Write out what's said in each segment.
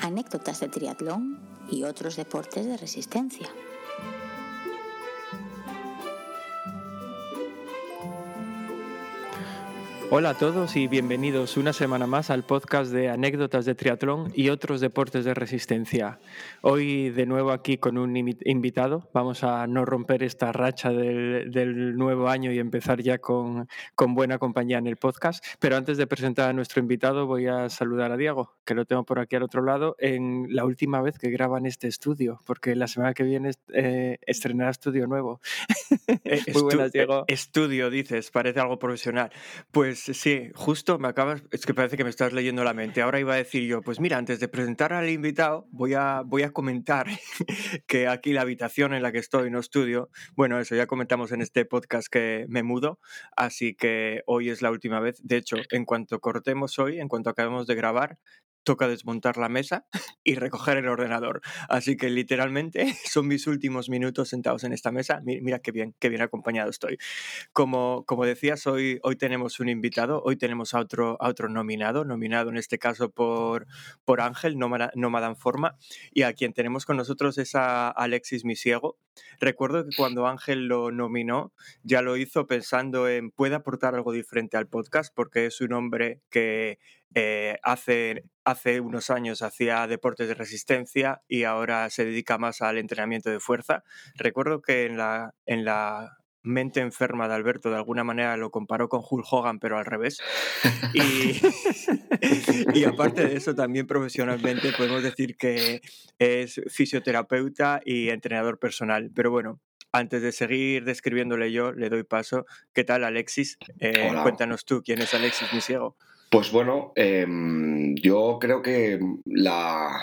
anécdotas de triatlón y otros deportes de resistencia. Hola a todos y bienvenidos una semana más al podcast de anécdotas de triatlón y otros deportes de resistencia. Hoy de nuevo aquí con un invitado. Vamos a no romper esta racha del, nuevo año y empezar ya con, con, buena compañía en el podcast. Pero antes de presentar a nuestro invitado voy a saludar a Diego, que lo tengo por aquí al otro lado, en la última vez que graba en este estudio, porque la semana que viene eh, estrenará estudio nuevo. Eh, Muy buenas, Diego. Estudio, dices, parece algo profesional. Pues sí, justo me acabas, es que parece que me estás leyendo la mente. Ahora iba a decir yo, pues mira, antes de presentar al invitado, voy a, voy a comentar que aquí la habitación en la que estoy no estudio, bueno, eso ya comentamos en este podcast que me mudo, así que hoy es la última vez. De hecho, en cuanto cortemos hoy, en cuanto acabemos de grabar, toca desmontar la mesa y recoger el ordenador. Así que literalmente son mis últimos minutos sentados en esta mesa. Mira, qué bien, qué bien acompañado estoy. Como, como decías, hoy, hoy tenemos un invitado, hoy tenemos a otro, a otro nominado, nominado en este caso por, por Ángel, Nómada en Forma, y a quien tenemos con nosotros es a Alexis Misiego. Recuerdo que cuando Ángel lo nominó, ya lo hizo pensando en puede aportar algo diferente al podcast, porque es un hombre que eh, hace, hace unos años hacía deportes de resistencia y ahora se dedica más al entrenamiento de fuerza. Recuerdo que en la, en la mente enferma de Alberto de alguna manera lo comparó con Hulk Hogan, pero al revés. Y, y, aparte de eso, también profesionalmente podemos decir que es fisioterapeuta y entrenador personal. Pero bueno, antes de seguir describiéndole yo, le doy paso. ¿Qué tal, Alexis? Eh, cuéntanos tú quién es Alexis Misiego. Pues bueno, em, yo creo que la,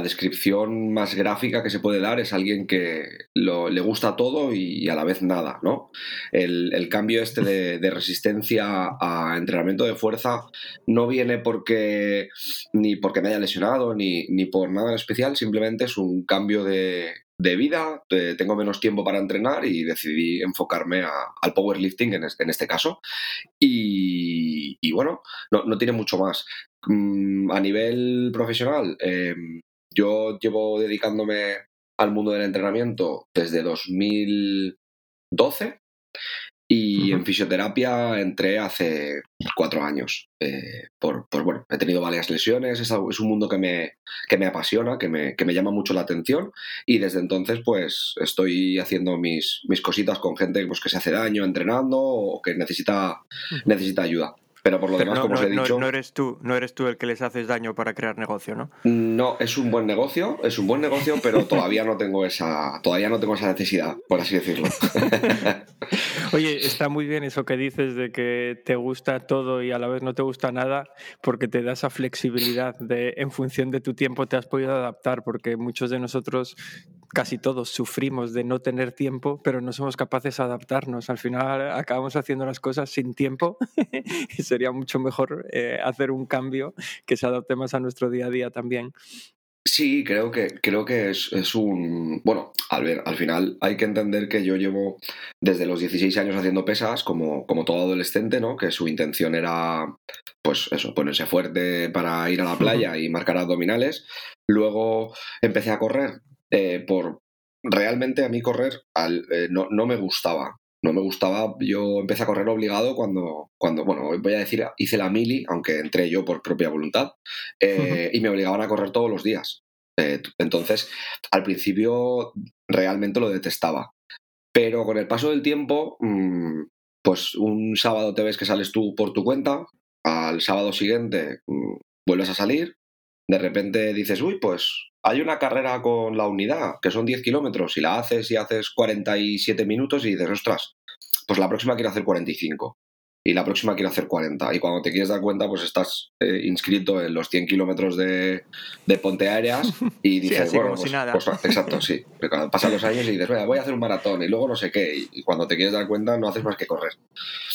descripción más gráfica que se puede dar es alguien que le gusta todo y, a la vez nada, ¿no? El, cambio este de, resistencia a entrenamiento de fuerza no viene porque ni porque me haya lesionado ni, ni por nada en especial, simplemente es un cambio de, de vida, tengo menos tiempo para entrenar y decidí enfocarme al powerlifting en este, en este caso. Y, bueno, no, tiene mucho más. Mm, a nivel profesional, em, yo llevo dedicándome al mundo del entrenamiento desde 2012 y en fisioterapia entré hace cuatro años. Eh, por, pues bueno, he tenido varias lesiones, es, es un mundo que me, que me apasiona, que me, que me, llama mucho la atención y desde entonces pues estoy haciendo mis, mis cositas con gente pues, que se hace daño entrenando o que necesita, necesita ayuda. Pero por lo demás, como os he dicho. No, eres tú, no eres tú el que les haces daño para crear negocio, ¿no? No, es un buen negocio, es un buen negocio, pero todavía no tengo esa, todavía no tengo esa necesidad, por así decirlo. Oye, está muy bien eso que dices de que te gusta todo y a la vez no te gusta nada, porque te da esa flexibilidad de en función de tu tiempo te has podido adaptar, porque muchos de nosotros casi todos sufrimos de no tener tiempo, pero no somos capaces de adaptarnos. Al final acabamos haciendo las cosas sin tiempo y sería mucho mejor eh, hacer un cambio que se adapte más a nuestro día a día también. Sí, creo que, creo que es, es, un... Bueno, al ver, al final hay que entender que yo llevo desde los 16 años haciendo pesas, como, como todo adolescente, ¿no? Que su intención era, pues eso, ponerse fuerte para ir a la playa y marcar abdominales. Luego empecé a correr eh, por realmente a mí correr eh, no, no, me gustaba. No me gustaba, yo empecé a correr obligado cuando, cuando, bueno, voy a decir, hice la mili, aunque entré yo por propia voluntad, eh, y me obligaban a correr todos los días. entonces, al principio realmente lo detestaba. Pero con el paso del tiempo, mm, pues un sábado te ves que sales tú por tu cuenta, al sábado siguiente mm, vuelves a salir, de repente dices, uy, pues hay una carrera con la unidad, que son 10 kilómetros, y la haces y haces 47 minutos y dices, ostras, pues la próxima quiero hacer 45 y la próxima quiero hacer 40. Y cuando te quieres dar cuenta, pues estás eh, inscrito en los 100 kilómetros de, de, ponte aéreas y dices, bueno, pues, pues, exacto, sí. Pasan los años y dices, voy a hacer un maratón y luego no sé qué. Y cuando te quieres dar cuenta, no haces más que correr.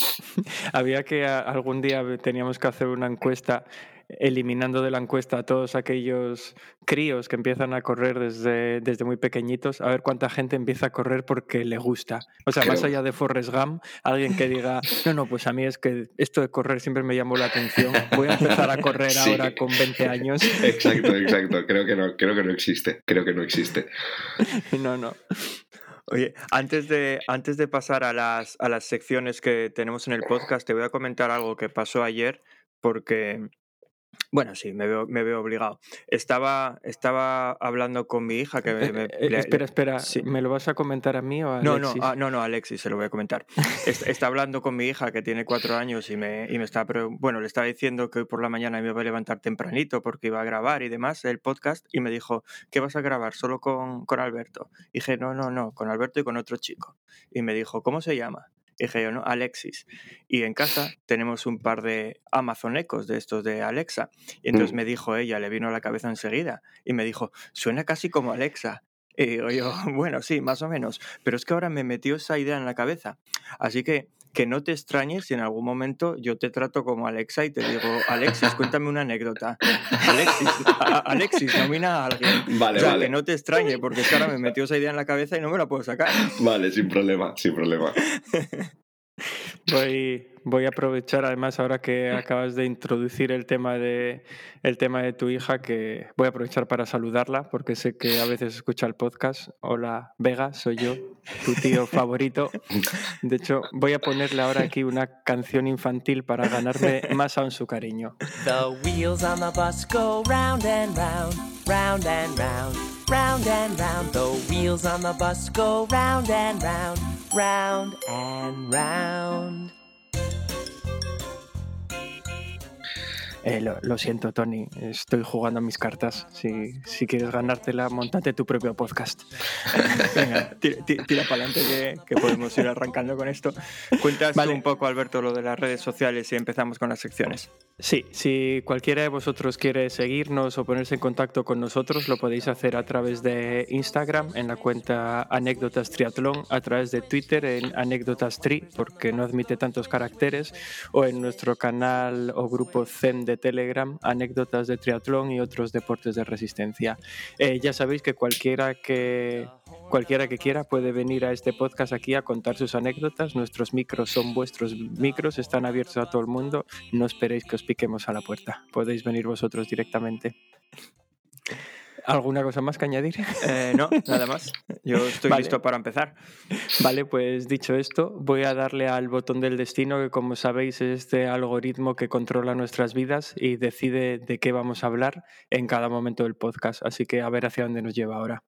Había que algún día teníamos que hacer una encuesta eliminando de la encuesta a todos aquellos críos que empiezan a correr desde, desde muy pequeñitos, a ver cuánta gente empieza a correr porque le gusta. O sea, más allá de Forrest Gump, alguien que diga, no, no, pues a mí es que esto de correr siempre me llamó la atención, voy a empezar a correr ahora con 20 años. Exacto, exacto, creo que no, creo que no existe, creo que no existe. No, no. Oye, antes de, antes de pasar a las, a las secciones que tenemos en el podcast, te voy a comentar algo que pasó ayer, porque bueno, sí, me veo, me veo obligado. Estaba, estaba hablando con mi hija que me... Eh, eh, espera, espera, ¿me lo vas a comentar a mí o a Alexis? No, no, ah, no, no, Alexis, se lo voy a comentar. está hablando con mi hija que tiene cuatro años y me, y me está... Bueno, le estaba diciendo que hoy por la mañana me iba a levantar tempranito porque iba a grabar y demás el podcast y me dijo, ¿qué vas a grabar? ¿Solo con, con Alberto? Y dije, no, no, no, con Alberto y con otro chico. Y me dijo, ¿cómo se llama? Dije yo, ¿no? Alexis. Y en casa tenemos un par de Amazon Ecos de estos de Alexa. Y entonces mm. me dijo ella, le vino a la cabeza enseguida, y me dijo, suena casi como Alexa. Y digo yo, bueno, sí, más o menos. Pero es que ahora me metió esa idea en la cabeza. Así que que no te extrañes si en algún momento yo te trato como Alexa y te digo, Alexis, cuéntame una anécdota. Alexis, Alexis, nomina a alguien. Vale, o sea, vale. que no te extrañe, porque es que ahora me metió esa idea en la cabeza y no me la puedo sacar. Vale, sin problema, sin problema. Voy, voy a aprovechar además ahora que acabas de introducir el tema de el tema de tu hija que voy a aprovechar para saludarla porque sé que a veces escucha el podcast. Hola Vega, soy yo, tu tío favorito. De hecho, voy a ponerle ahora aquí una canción infantil para ganarme más aún su cariño. The wheels on the bus go round and round, round and round, round and round. The wheels on the bus go round and round, round and round. Eh, lo, siento, Tony. Estoy jugando a mis cartas. Si, si quieres ganártela, montate tu propio podcast. Venga, tira, para adelante que, podemos ir arrancando con esto. Cuentas un poco, Alberto, lo de las redes sociales y empezamos con las secciones. Sí, si cualquiera de vosotros quiere seguirnos o ponerse en contacto con nosotros, lo podéis hacer a través de Instagram en la cuenta Anécdotas Triatlón, a través de Twitter en Anécdotas Tri, porque no admite tantos caracteres, o en nuestro canal o grupo Zen de Telegram, anécdotas de triatlón y otros deportes de resistencia. Eh, ya sabéis que cualquiera que cualquiera que quiera puede venir a este podcast aquí a contar sus anécdotas. Nuestros micros son vuestros micros, están abiertos a todo el mundo. No esperéis que os piquemos a la puerta. Podéis venir vosotros directamente. ¿Alguna cosa más que añadir? Eh, no, nada más. Yo estoy listo para empezar. Vale, pues dicho esto, voy a darle al botón del destino, que como sabéis es este algoritmo que controla nuestras vidas y decide de qué vamos a hablar en cada momento del podcast. Así que a ver hacia dónde nos lleva ahora.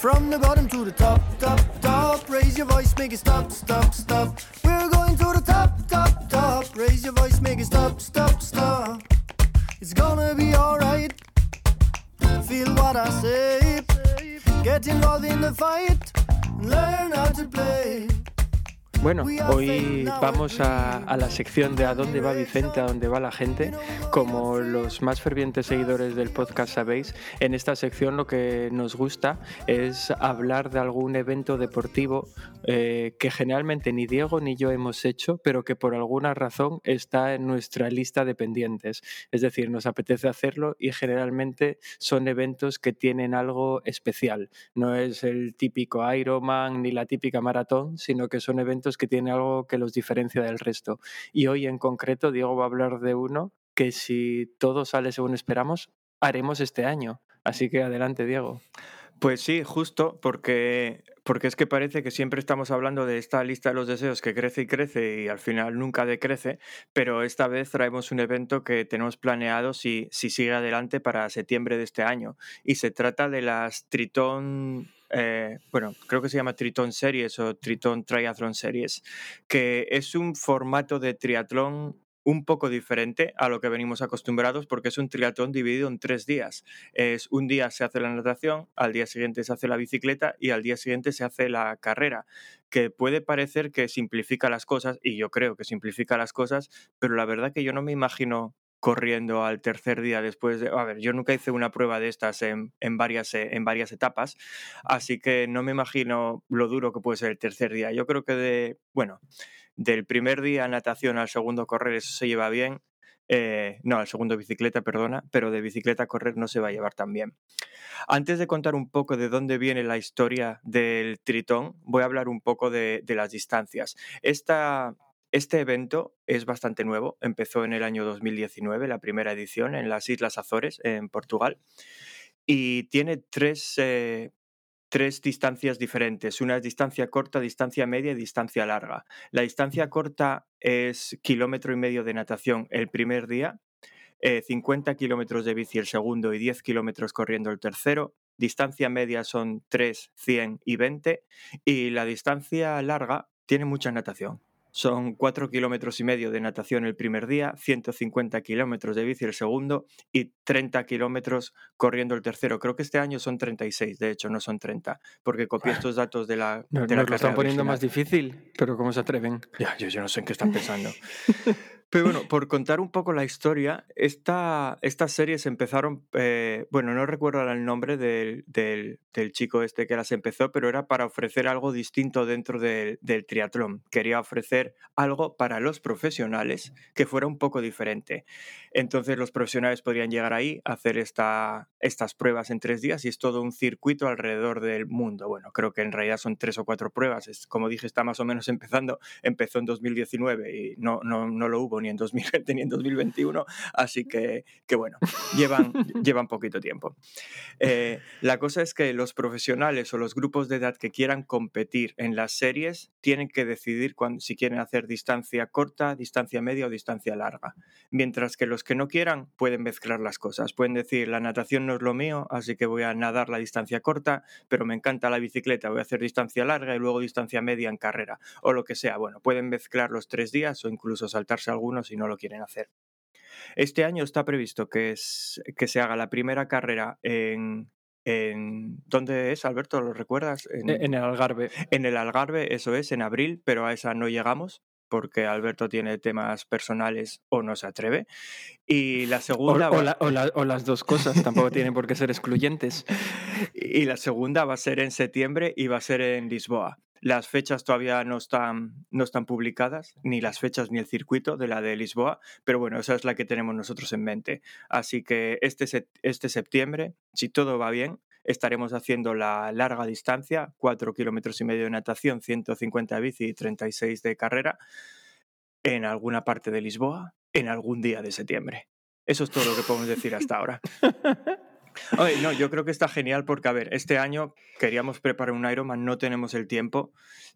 From the bottom to the top, top, top. Raise your voice, make it stop, stop, stop. We're going to the top, top, top. Raise your voice, make it stop, stop, stop. It's gonna be alright. Feel what I say. Get involved in the fight. Learn how to play. Bueno, hoy vamos a, la sección de a dónde va Vicente, a dónde va la gente. Como los más fervientes seguidores del podcast sabéis, en esta sección lo que nos gusta es hablar de algún evento deportivo eh, que generalmente ni Diego ni yo hemos hecho, pero que por alguna razón está en nuestra lista de pendientes. Es decir, nos apetece hacerlo y generalmente son eventos que tienen algo especial. No es el típico Ironman ni la típica maratón, sino que son eventos que tiene algo que los diferencia del resto. Y hoy en concreto Diego va a hablar de uno que si todo sale según esperamos, haremos este año. Así que adelante, Diego. Pues sí, justo porque, porque es que parece que siempre estamos hablando de esta lista de los deseos que crece y crece y al final nunca decrece, pero esta vez traemos un evento que tenemos planeado si, si sigue adelante para septiembre de este año y se trata de las Tritón eh, bueno, creo que se llama Triton Series o Triton Triathlon Series, que es un formato de triatlón un poco diferente a lo que venimos acostumbrados porque es un triatlón dividido en tres días. Es un día se hace la natación, al día siguiente se hace la bicicleta y al día siguiente se hace la carrera, que puede parecer que simplifica las cosas y yo creo que simplifica las cosas, pero la verdad que yo no me imagino corriendo al tercer día después de... A ver, yo nunca hice una prueba de estas en, varias, eh, en varias etapas, así que no me imagino lo duro que puede ser el tercer día. Yo creo que de, bueno, del primer día natación al segundo correr eso se lleva bien. Eh, no, al segundo bicicleta, perdona, pero de bicicleta correr no se va a llevar tan bien. Antes de contar un poco de dónde viene la historia del tritón, voy a hablar un poco de, de las distancias. Esta, este evento es bastante nuevo, empezó en el año 2019, la primera edición en las Islas Azores, en Portugal, y tiene tres, eh, tres distancias diferentes. Una es distancia corta, distancia media y distancia larga. La distancia corta es kilómetro y medio de natación el primer día, 50 eh, kilómetros de bici el segundo y 10 kilómetros corriendo el tercero. Distancia media son 3, 100 y 20. Y la distancia larga tiene mucha natación. Son cuatro kilómetros y medio de natación el primer día, 150 kilómetros de bici el segundo y 30 kilómetros corriendo el tercero. Creo que este año son 36, de hecho, no son 30, porque copié estos datos de la. No, de la lo están poniendo más difícil, pero ¿cómo se atreven? Ya, yo, yo no sé en qué están pensando. Pero bueno, por contar un poco la historia, esta, estas series empezaron, eh, bueno, no recuerdo el nombre del, del, chico este que las empezó, pero era para ofrecer algo distinto dentro del triatlón. Quería ofrecer algo para los profesionales que fuera un poco diferente. Entonces los profesionales podrían llegar ahí, hacer esta, estas pruebas en tres días y es todo un circuito alrededor del mundo. Bueno, creo que en realidad son tres o cuatro pruebas. Es, como dije, está más o menos empezando. Empezó en 2019 y no, no, no lo hubo ni en 2020 ni en 2021, así que, que bueno, llevan, llevan poquito tiempo. Eh, la cosa es que los profesionales o los grupos de edad que quieran competir en las series tienen que decidir cuando, si quieren hacer distancia corta, distancia media o distancia larga, mientras que los que no quieran pueden mezclar las cosas, pueden decir la natación no es lo mío, así que voy a nadar la distancia corta, pero me encanta la bicicleta, voy a hacer distancia larga y luego distancia media en carrera, o lo que sea, bueno, pueden mezclar los tres días o incluso saltarse algunos si no lo quieren hacer. Este año está previsto que, que se haga la primera carrera en, en, ¿Dónde es, Alberto? ¿Lo recuerdas? En, e, en, el Algarve. En el Algarve, eso es, en abril, pero a esa no llegamos porque Alberto tiene temas personales o no se atreve. Y la segunda... O, las dos cosas, tampoco tienen por qué ser excluyentes. Y la segunda va a ser en septiembre y va a ser en Lisboa. Las fechas todavía no están, no están publicadas, ni las fechas ni el circuito de la de Lisboa, pero bueno, esa es la que tenemos nosotros en mente. Así que este, este septiembre, si todo va bien, estaremos haciendo la larga distancia, 4 kilómetros y medio de natación, 150 de bici y 36 de carrera, en alguna parte de Lisboa, en algún día de septiembre. Eso es todo lo que podemos decir hasta ahora. no, yo creo que está genial porque, a ver, este año queríamos preparar un Ironman, no tenemos el tiempo.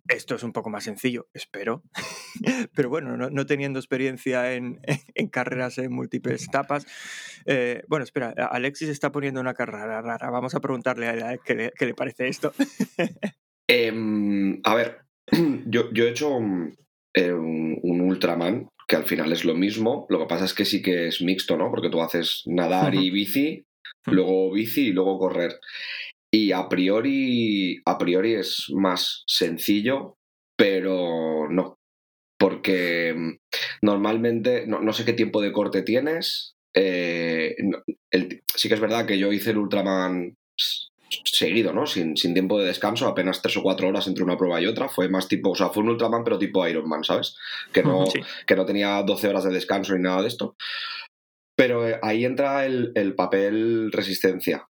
Esto es un poco más sencillo, espero. Pero bueno, no, teniendo experiencia en, carreras en múltiples etapas. Eh, bueno, espera, Alexis está poniendo una carrera rara. Vamos a preguntarle a él qué le, parece esto. Em, a ver, yo, he hecho eh, un, un Ultraman que al final es lo mismo. Lo que pasa es que sí que es mixto, ¿no? Porque tú haces nadar y bici luego bici y luego correr. Y a priori, a priori es más sencillo, pero no. Porque mm, normalmente, no, sé qué tiempo de corte tienes. Eh, sí que es verdad que yo hice el Ultraman seguido, ¿no? Sin, sin, tiempo de descanso, apenas tres o cuatro horas entre una prueba y otra. Fue más tipo, o sea, fue un Ultraman, pero tipo Ironman, ¿sabes? Que no, que no tenía 12 horas de descanso ni nada de esto. Pero eh, ahí entra el, papel resistencia.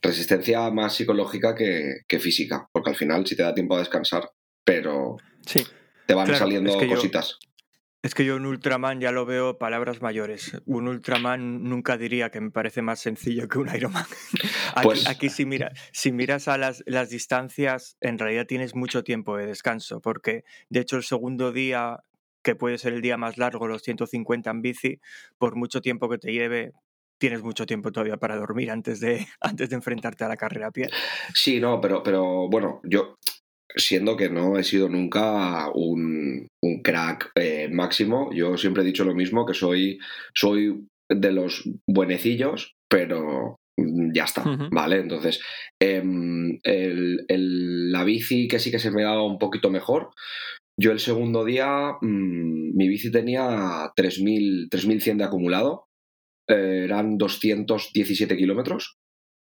Resistencia más psicológica que, física, porque al final sí te da tiempo a descansar, pero sí. te van saliendo cositas. es que yo un Ultraman ya lo veo palabras mayores. Un Ultraman nunca diría que me parece más sencillo que un Ironman. aquí, pues... aquí si, mira, si miras a las, las distancias, en realidad tienes mucho tiempo de descanso, porque de hecho el segundo día que puede ser el día más largo, los 150 en bici, por mucho tiempo que te lleve, tienes mucho tiempo todavía para dormir antes de, antes de enfrentarte a la carrera a pie. Sí, no, pero, pero bueno, yo siendo que no he sido nunca un, un crack eh, máximo, yo siempre he dicho lo mismo, que soy, soy de los buenecillos, pero ya está, ¿vale? Entonces, em, la bici que sí que se me daba un poquito mejor, yo el segundo día, mm, mi bici tenía 3100 de acumulado eh, eran 217 kilómetros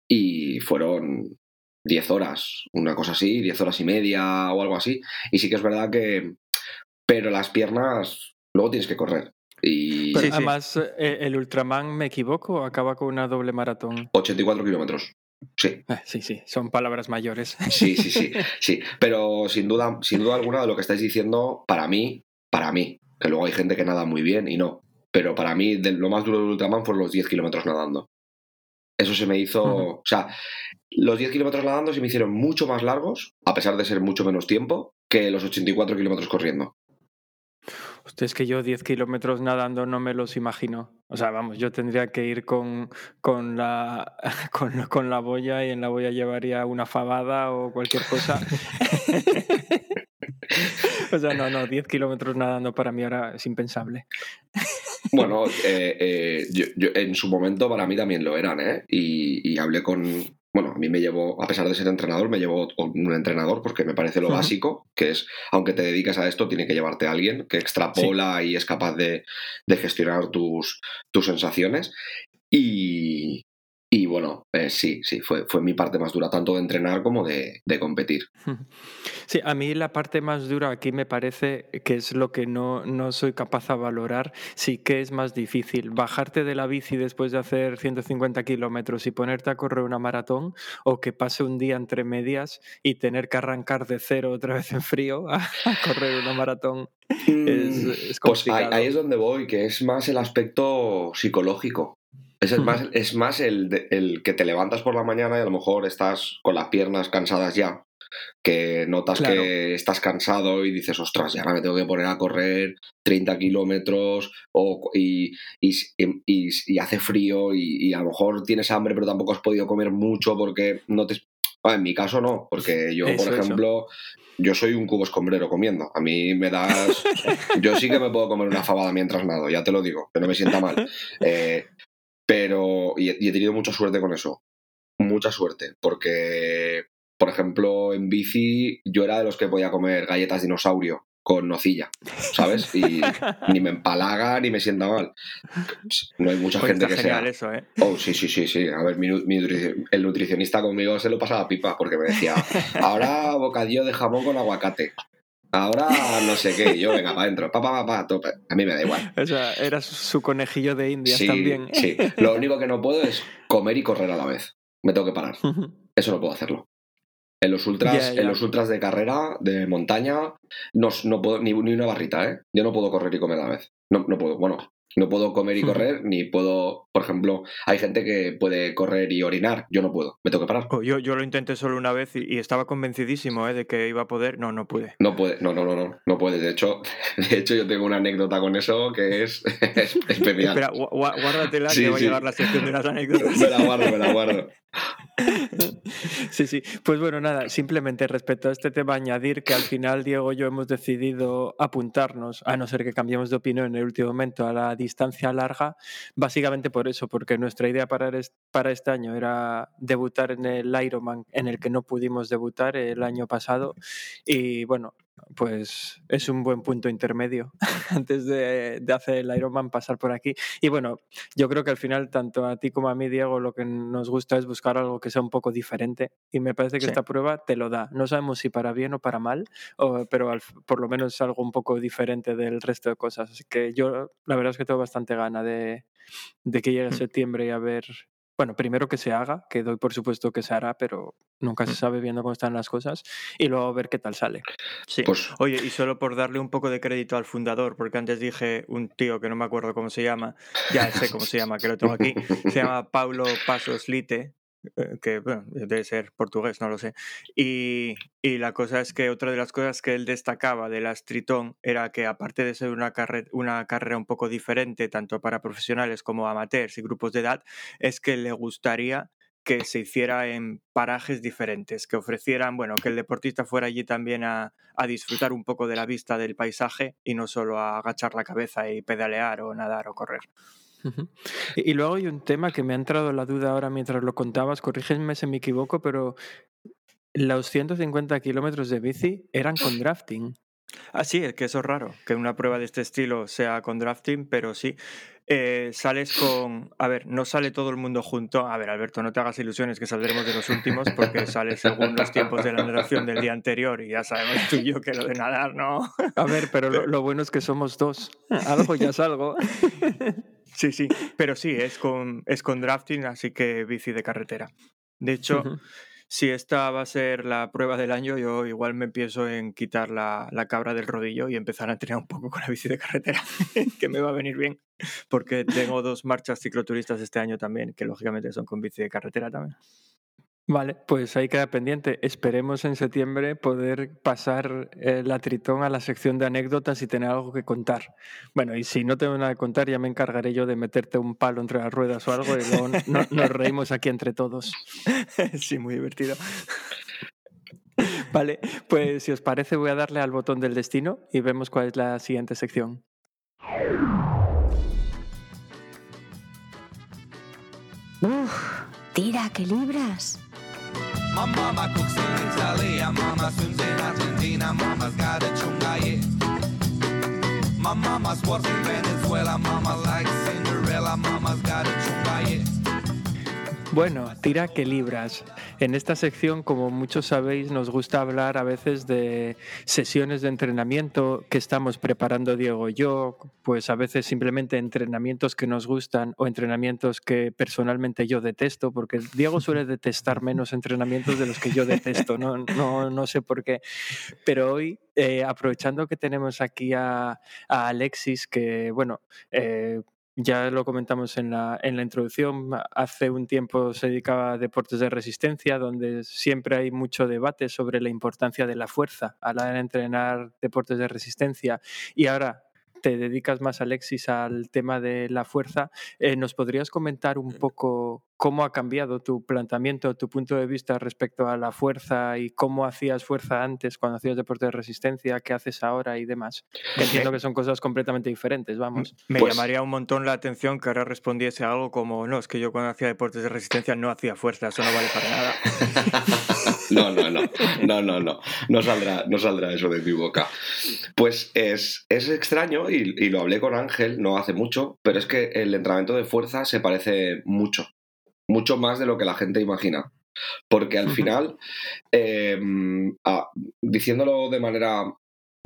y fueron 10 horas, una cosa así, 10 horas y media o algo así. Y sí que es verdad que... Pero las piernas luego tienes que correr. Y... Pero además, eh, ¿el Ultraman, me equivoco, acaba con una doble maratón? 84 kilómetros. Sí. Eh, sí, sí, son palabras mayores. Sí, sí, sí, sí. Pero sin duda, sin duda alguna de lo que estáis diciendo, para mí, para mí, que luego hay gente que nada muy bien y no, pero para mí lo más duro del Ultraman fueron los 10 kilómetros nadando. Eso se me hizo, o sea, los 10 kilómetros nadando se me hicieron mucho más largos, a pesar de ser mucho menos tiempo, que los 84 kilómetros corriendo. Es que yo 10 kilómetros nadando no me los imagino. O sea, vamos, yo tendría que ir con, con, la, con, la boya y en la boya llevaría una fabada o cualquier cosa. o sea, no, no, 10 kilómetros nadando para mí ahora es impensable. Bueno, eh, eh, yo, en su momento para mí también lo eran, ¿eh? y hablé con, bueno, a mí me llevó, a pesar de ser entrenador, me llevó un entrenador porque me parece lo básico, que es, aunque te dedicas a esto, tiene que llevarte a alguien que extrapola y es capaz de, de gestionar tus, tus sensaciones. Y, y bueno, eh, sí, sí, fue, fue mi parte más dura, tanto de entrenar como de, competir. Sí, a mí la parte más dura aquí me parece que es lo que no, no soy capaz de valorar, sí que es más difícil. Bajarte de la bici después de hacer 150 kilómetros y ponerte a correr una maratón, o que pase un día entre medias y tener que arrancar de cero otra vez en frío a, correr una maratón. Es, mm, es pues ahí es donde voy, que es más el aspecto psicológico. Es, más, es más el, el, que te levantas por la mañana y a lo mejor estás con las piernas cansadas ya, que notas que estás cansado y dices, ostras, ya me tengo que poner a correr 30 kilómetros y, y, hace frío y, a lo mejor tienes hambre pero tampoco has podido comer mucho porque no te... Ah, en mi caso no, porque yo, por ejemplo, yo soy un cubo escombrero comiendo. A mí me das... yo sí que me puedo comer una fabada mientras nado, ya te lo digo, que no me sienta mal. Eh, pero, y he, tenido mucha suerte con eso. Mucha suerte, porque, por ejemplo, en bici yo era de los que podía comer galletas dinosaurio con nocilla, ¿sabes? Y ni me empalaga ni me sienta mal. No hay mucha pues gente que sea. Eso, ¿eh? Oh, sí, sí, sí, sí. A ver, mi, el nutricionista conmigo se lo pasaba pipa porque me decía, ahora bocadillo de jamón con aguacate. Ahora no sé qué, yo venga, para adentro, pa, pa, pa, tope. A mí me da igual. O sea, eras su conejillo de indias también. Sí, lo único que no puedo es comer y correr a la vez. Me tengo que parar. Eso no puedo hacerlo. En los ultras, en los ultras de carrera, de montaña, no, no puedo, ni, ni, una barrita, ¿eh? Yo no puedo correr y comer a la vez. No, no puedo. Bueno, no puedo comer y correr, ni puedo, por ejemplo, hay gente que puede correr y orinar, yo no puedo, me tengo que parar. Oh, yo, yo lo intenté solo una vez y, estaba convencidísimo ¿eh? de que iba a poder, no, no pude. No puede, no, no, no, no, no puede. De hecho, de hecho yo tengo una anécdota con eso que es, especial. Espera, guárdatela que va a llegar la sección de las anécdotas. me la guardo, me la guardo. Sí, sí. Pues bueno, nada, simplemente respecto a este tema añadir que al final Diego y yo hemos decidido apuntarnos, a no ser que cambiemos de opinión en el último momento, a la distancia larga, básicamente por eso, porque nuestra idea para, este año era debutar en el Ironman, en el que no pudimos debutar el año pasado. Y bueno, pues es un buen punto intermedio antes de, hacer el Ironman pasar por aquí. Y bueno, yo creo que al final, tanto a ti como a mí, Diego, lo que nos gusta es buscar algo que sea un poco diferente. Y me parece que esta prueba te lo da. No sabemos si para bien o para mal, pero por lo menos es algo un poco diferente del resto de cosas. Así que yo, la verdad es que tengo bastante gana de, de que llegue mm. septiembre y a ver bueno, primero que se haga, que doy por supuesto que se hará, pero nunca se mm. sabe viendo cómo están las cosas, y luego ver qué tal sale. Sí. Pues Oye, y solo por darle un poco de crédito al fundador, porque antes dije un tío que no me acuerdo cómo se llama, ya sé cómo se llama, que lo tengo aquí, se llama Paulo Pasos Lite, que bueno, debe ser portugués, no lo sé. Y, y, la cosa es que otra de las cosas que él destacaba de la Tritón era que aparte de ser una, carre una carrera un poco diferente, tanto para profesionales como amateurs y grupos de edad, es que le gustaría que se hiciera en parajes diferentes, que ofrecieran, bueno, que el deportista fuera allí también a, a, disfrutar un poco de la vista del paisaje y no solo a agachar la cabeza y pedalear o nadar o correr. Y luego hay un tema que me ha entrado la duda ahora mientras lo contabas, corrígeme si me equivoco, pero los 150 kilómetros de bici eran con drafting. Ah, sí, es que eso es raro, que una prueba de este estilo sea con drafting, pero sí. eh, sales con. A ver, no sale todo el mundo junto. A ver, Alberto, no te hagas ilusiones que saldremos de los últimos porque sales según los tiempos de la narración del día anterior y ya sabemos tú y yo que lo de nadar, ¿no? A ver, pero lo, bueno es que somos dos. Algo ya salgo. Sí, sí, pero sí, es con, es con drafting, así que bici de carretera. De hecho, si esta va a ser la prueba del año, yo igual me empiezo en quitar la, cabra del rodillo y empezar a entrenar un poco con la bici de carretera, que me va a venir bien, porque tengo dos marchas cicloturistas este año también, que lógicamente son con bici de carretera también. Vale, pues ahí queda pendiente. Esperemos en septiembre poder pasar eh, la Tritón a la sección de anécdotas y tener algo que contar. Bueno, y si no tengo nada que contar, ya me encargaré yo de meterte un palo entre las ruedas o algo y luego nos reímos aquí entre todos. Sí, muy divertido. Vale, pues si os parece voy a darle al botón del destino y vemos cuál es la siguiente sección. Uf, tira que libras. My mama cooks in Italy, mama swims in Argentina, mama's got a chungaye. My mama's works in Venezuela, mama likes Bueno, tira que libras. En esta sección, como muchos sabéis, nos gusta hablar a veces de sesiones de entrenamiento que estamos preparando Diego y yo, pues a veces simplemente entrenamientos que nos gustan o entrenamientos que personalmente yo detesto, porque Diego suele detestar menos entrenamientos de los que yo detesto, no, no, no sé por qué. Pero hoy eh, aprovechando que tenemos aquí a, Alexis, que bueno, eh, ya lo comentamos en la, en la introducción, hace un tiempo se dedicaba a deportes de resistencia, donde siempre hay mucho debate sobre la importancia de la fuerza a la de entrenar deportes de resistencia. Y ahora te dedicas más, Alexis, al tema de la fuerza. Eh, ¿Nos podrías comentar un poco cómo ha cambiado tu planteamiento, tu punto de vista respecto a la fuerza y cómo hacías fuerza antes cuando hacías deporte de resistencia, qué haces ahora y demás? entiendo que son cosas completamente diferentes, vamos. Me pues llamaría un montón la atención que ahora respondiese algo como, no, es que yo cuando hacía deportes de resistencia no hacía fuerza, eso no vale para nada. no, no, no, no, no, no, no saldrá, no saldrá eso de mi boca. Pues es, es extraño y, y lo hablé con Ángel no hace mucho, pero es que el entrenamiento de fuerza se parece mucho mucho más de lo que la gente imagina. Porque al final, em, diciéndolo de manera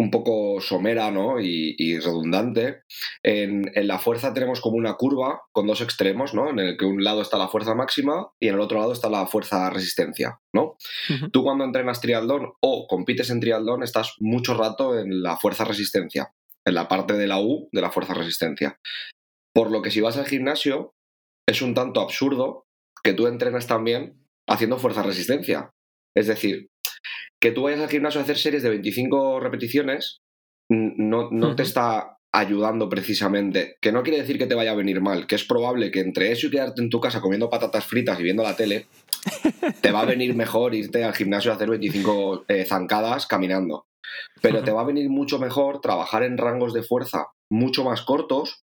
un poco somera ¿no? y, redundante, en, la fuerza tenemos como una curva con dos extremos, ¿no? en el que un lado está la fuerza máxima y en el otro lado está la fuerza resistencia. ¿no? Tú cuando entrenas triatlón o compites en triatlón estás mucho rato en la fuerza resistencia, en la parte de la U de la fuerza resistencia. Por lo que si vas al gimnasio es un tanto absurdo que tú entrenas también haciendo fuerza-resistencia. Es decir, que tú vayas al gimnasio a hacer series de 25 repeticiones no, no te está ayudando precisamente, que no quiere decir que te vaya a venir mal, que es probable que entre eso y quedarte en tu casa comiendo patatas fritas y viendo la tele, te va a venir mejor irte al gimnasio a hacer 25 eh, zancadas caminando. Pero te va a venir mucho mejor trabajar en rangos de fuerza mucho más cortos,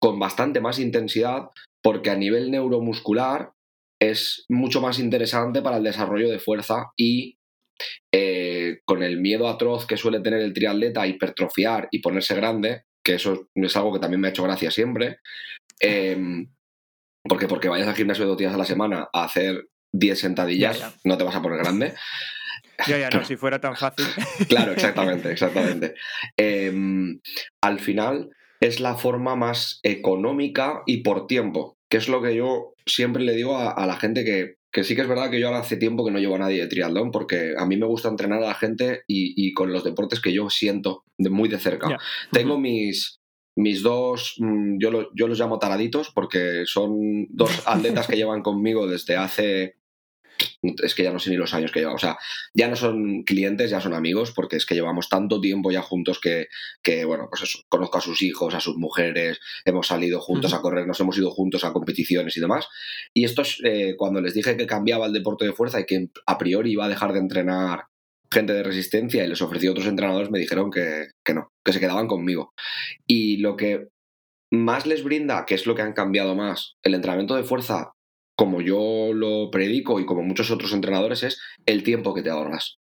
con bastante más intensidad, porque a nivel neuromuscular es mucho más interesante para el desarrollo de fuerza y eh, con el miedo atroz que suele tener el triatleta a hipertrofiar y ponerse grande, que eso es algo que también me ha hecho gracia siempre, em, porque porque vayas al gimnasio dos días a la semana a hacer 10 sentadillas, no te vas a poner grande. Ya, ya, no, si fuera tan fácil. claro, exactamente, exactamente. Em, al final es la forma más económica y por tiempo que es lo que yo siempre le digo a, la gente que, que, sí que es verdad que yo ahora hace tiempo que no llevo a nadie de triatlón, porque a mí me gusta entrenar a la gente y, con los deportes que yo siento de, muy de cerca. Tengo mis, mis dos, mm, yo, yo los llamo taraditos, porque son dos atletas que llevan conmigo desde hace es que ya no sé ni los años que llevamos. O sea, ya no son clientes, ya son amigos, porque es que llevamos tanto tiempo ya juntos que, que bueno, pues eso, conozco a sus hijos, a sus mujeres, hemos salido juntos a correr, nos hemos ido juntos a competiciones y demás. Y esto es eh, cuando les dije que cambiaba el deporte de fuerza y que a priori iba a dejar de entrenar gente de resistencia y les ofrecí a otros entrenadores, me dijeron que, que no, que se quedaban conmigo. Y lo que más les brinda, que es lo que han cambiado más, el entrenamiento de fuerza como yo lo predico y como muchos otros entrenadores, es el tiempo que te ahorras.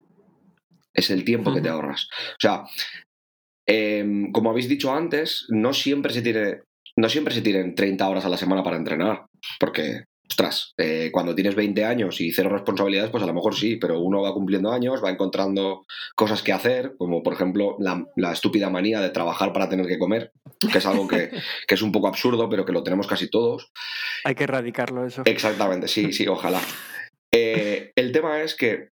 Es el tiempo que te ahorras. O sea, em, como habéis dicho antes, no siempre se tiene no siempre se tienen 30 horas a la semana para entrenar, porque ostras, eh, cuando tienes 20 años y cero responsabilidades, pues a lo mejor sí, pero uno va cumpliendo años, va encontrando cosas que hacer, como por ejemplo la, estúpida manía de trabajar para tener que comer, que es algo que, es un poco absurdo, pero que lo tenemos casi todos. Hay que erradicarlo eso. Exactamente, sí, sí, ojalá. Eh, el tema es que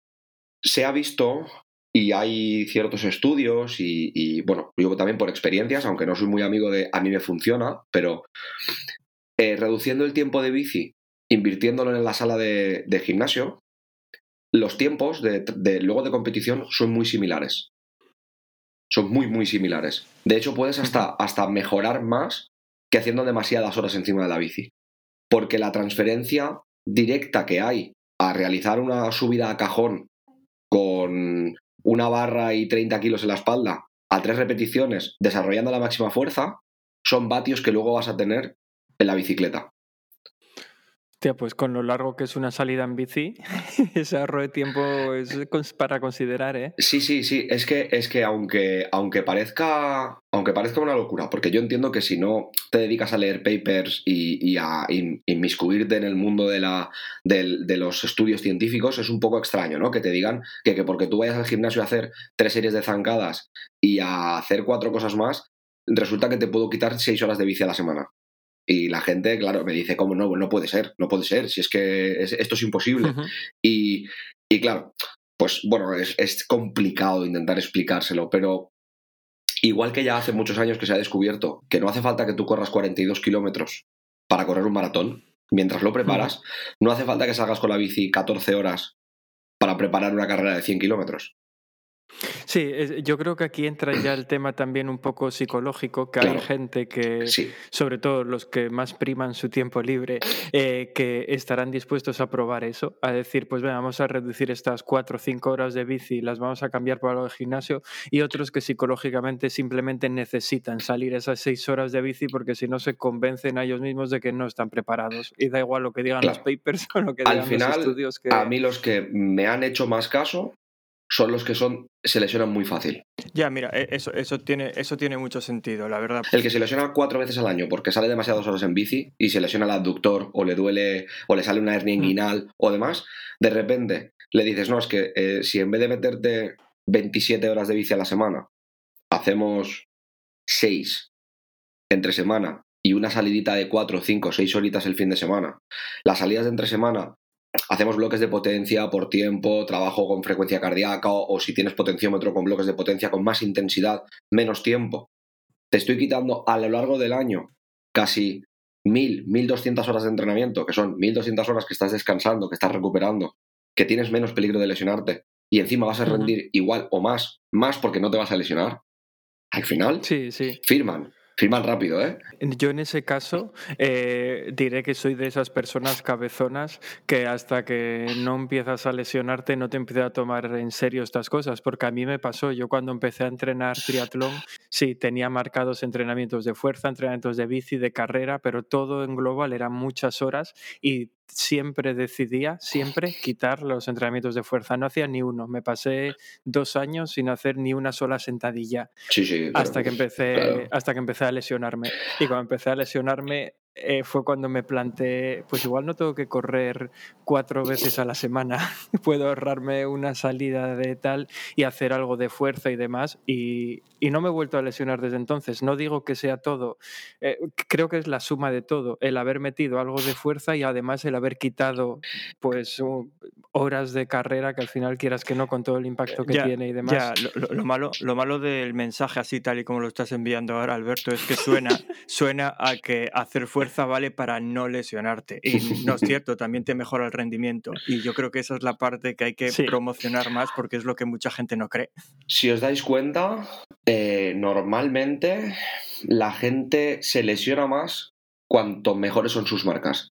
se ha visto y hay ciertos estudios y, bueno, yo también por experiencias, aunque no soy muy amigo de a mí me funciona, pero eh, reduciendo el tiempo de bici invirtiéndolo en la sala de, gimnasio, los tiempos de, luego de competición son muy similares. Son muy, muy similares. De hecho, puedes hasta, hasta mejorar más que haciendo demasiadas horas encima de la bici. Porque la transferencia directa que hay a realizar una subida a cajón con una barra y 30 kilos en la espalda a tres repeticiones desarrollando la máxima fuerza son vatios que luego vas a tener en la bicicleta pues con lo largo que es una salida en bici, ese ahorro de tiempo es para considerar, ¿eh? Sí, sí, sí. Es que, es que aunque, aunque, parezca, aunque parezca una locura, porque yo entiendo que si no te dedicas a leer papers y, a inmiscuirte en el mundo de, la, de, los estudios científicos, es un poco extraño, ¿no? Que te digan que, que porque tú vayas al gimnasio a hacer tres series de zancadas y a hacer cuatro cosas más, resulta que te puedo quitar seis horas de bici a la semana. Y la gente, claro, me dice, ¿cómo no? No puede ser, no puede ser, si es que esto es imposible. y, claro, pues bueno, es, es, complicado intentar explicárselo, pero igual que ya hace muchos años que se ha descubierto que no hace falta que tú corras 42 kilómetros para correr un maratón, mientras lo preparas, no hace falta que salgas con la bici 14 horas para preparar una carrera de 100 kilómetros. Sí, yo creo que aquí entra ya el tema también un poco psicológico, que hay gente que, sobre todo los que más priman su tiempo libre, eh, que estarán dispuestos a probar eso, a decir, pues vamos a reducir estas cuatro o cinco horas de bici, las vamos a cambiar por algo de gimnasio, y otros que psicológicamente simplemente necesitan salir esas seis horas de bici porque si no se convencen a ellos mismos de que no están preparados. Y da igual lo que digan los papers o lo que digan los estudios. Que... A mí los que me han hecho más caso son los que son se lesionan muy fácil. Ya, mira, e, eso, eso, tiene, eso tiene mucho sentido, la verdad. El que se lesiona cuatro veces al año porque sale demasiadas horas en bici y se lesiona el abductor o le duele o le sale una hernia mm. inguinal o demás, de repente le dices, no, es que eh, si en vez de meterte 27 horas de bici a la semana, hacemos 6 entre semana y una salidita de 4, 5, 6 horitas el fin de semana, las salidas de entre semana hacemos bloques de potencia por tiempo, trabajo con frecuencia cardíaca o, si tienes potenciómetro con bloques de potencia con más intensidad, menos tiempo. Te estoy quitando a lo largo del año casi 1000, 1200 horas de entrenamiento, que son 1200 horas que estás descansando, que estás recuperando, que tienes menos peligro de lesionarte y encima vas a rendir igual o más, más porque no te vas a lesionar. Al final, sí, sí. firman. Firman rápido, ¿eh? Yo en ese caso eh, diré que soy de esas personas cabezonas que hasta que no empiezas a lesionarte no te empiezas a tomar en serio estas cosas, porque a mí me pasó, yo cuando empecé a entrenar triatlón, sí, tenía marcados entrenamientos de fuerza, entrenamientos de bici, de carrera, pero todo en global eran muchas horas y siempre decidía, siempre quitar los entrenamientos de fuerza. No hacía ni uno. Me pasé dos años sin hacer ni una sola sentadilla. hasta, que empecé, hasta que empecé a lesionarme. Y cuando empecé a lesionarme, eh, fue cuando me planteé, pues igual no tengo que correr cuatro veces a la semana, puedo ahorrarme una salida de tal y hacer algo de fuerza y demás. Y, y no me he vuelto a lesionar desde entonces. No digo que sea todo, eh, creo que es la suma de todo, el haber metido algo de fuerza y además el haber quitado pues horas de carrera que al final quieras que no con todo el impacto que tiene y demás. Ya, lo, malo, lo malo del mensaje así tal y como lo estás enviando ahora, Alberto, es que suena, suena a que hacer fuerza vale para no lesionarte. Y no es cierto, también te mejora el rendimiento. Y yo creo que esa es la parte que hay que promocionar más porque es lo que mucha gente no cree. Si os dais cuenta, eh, normalmente la gente se lesiona más cuanto mejores son sus marcas.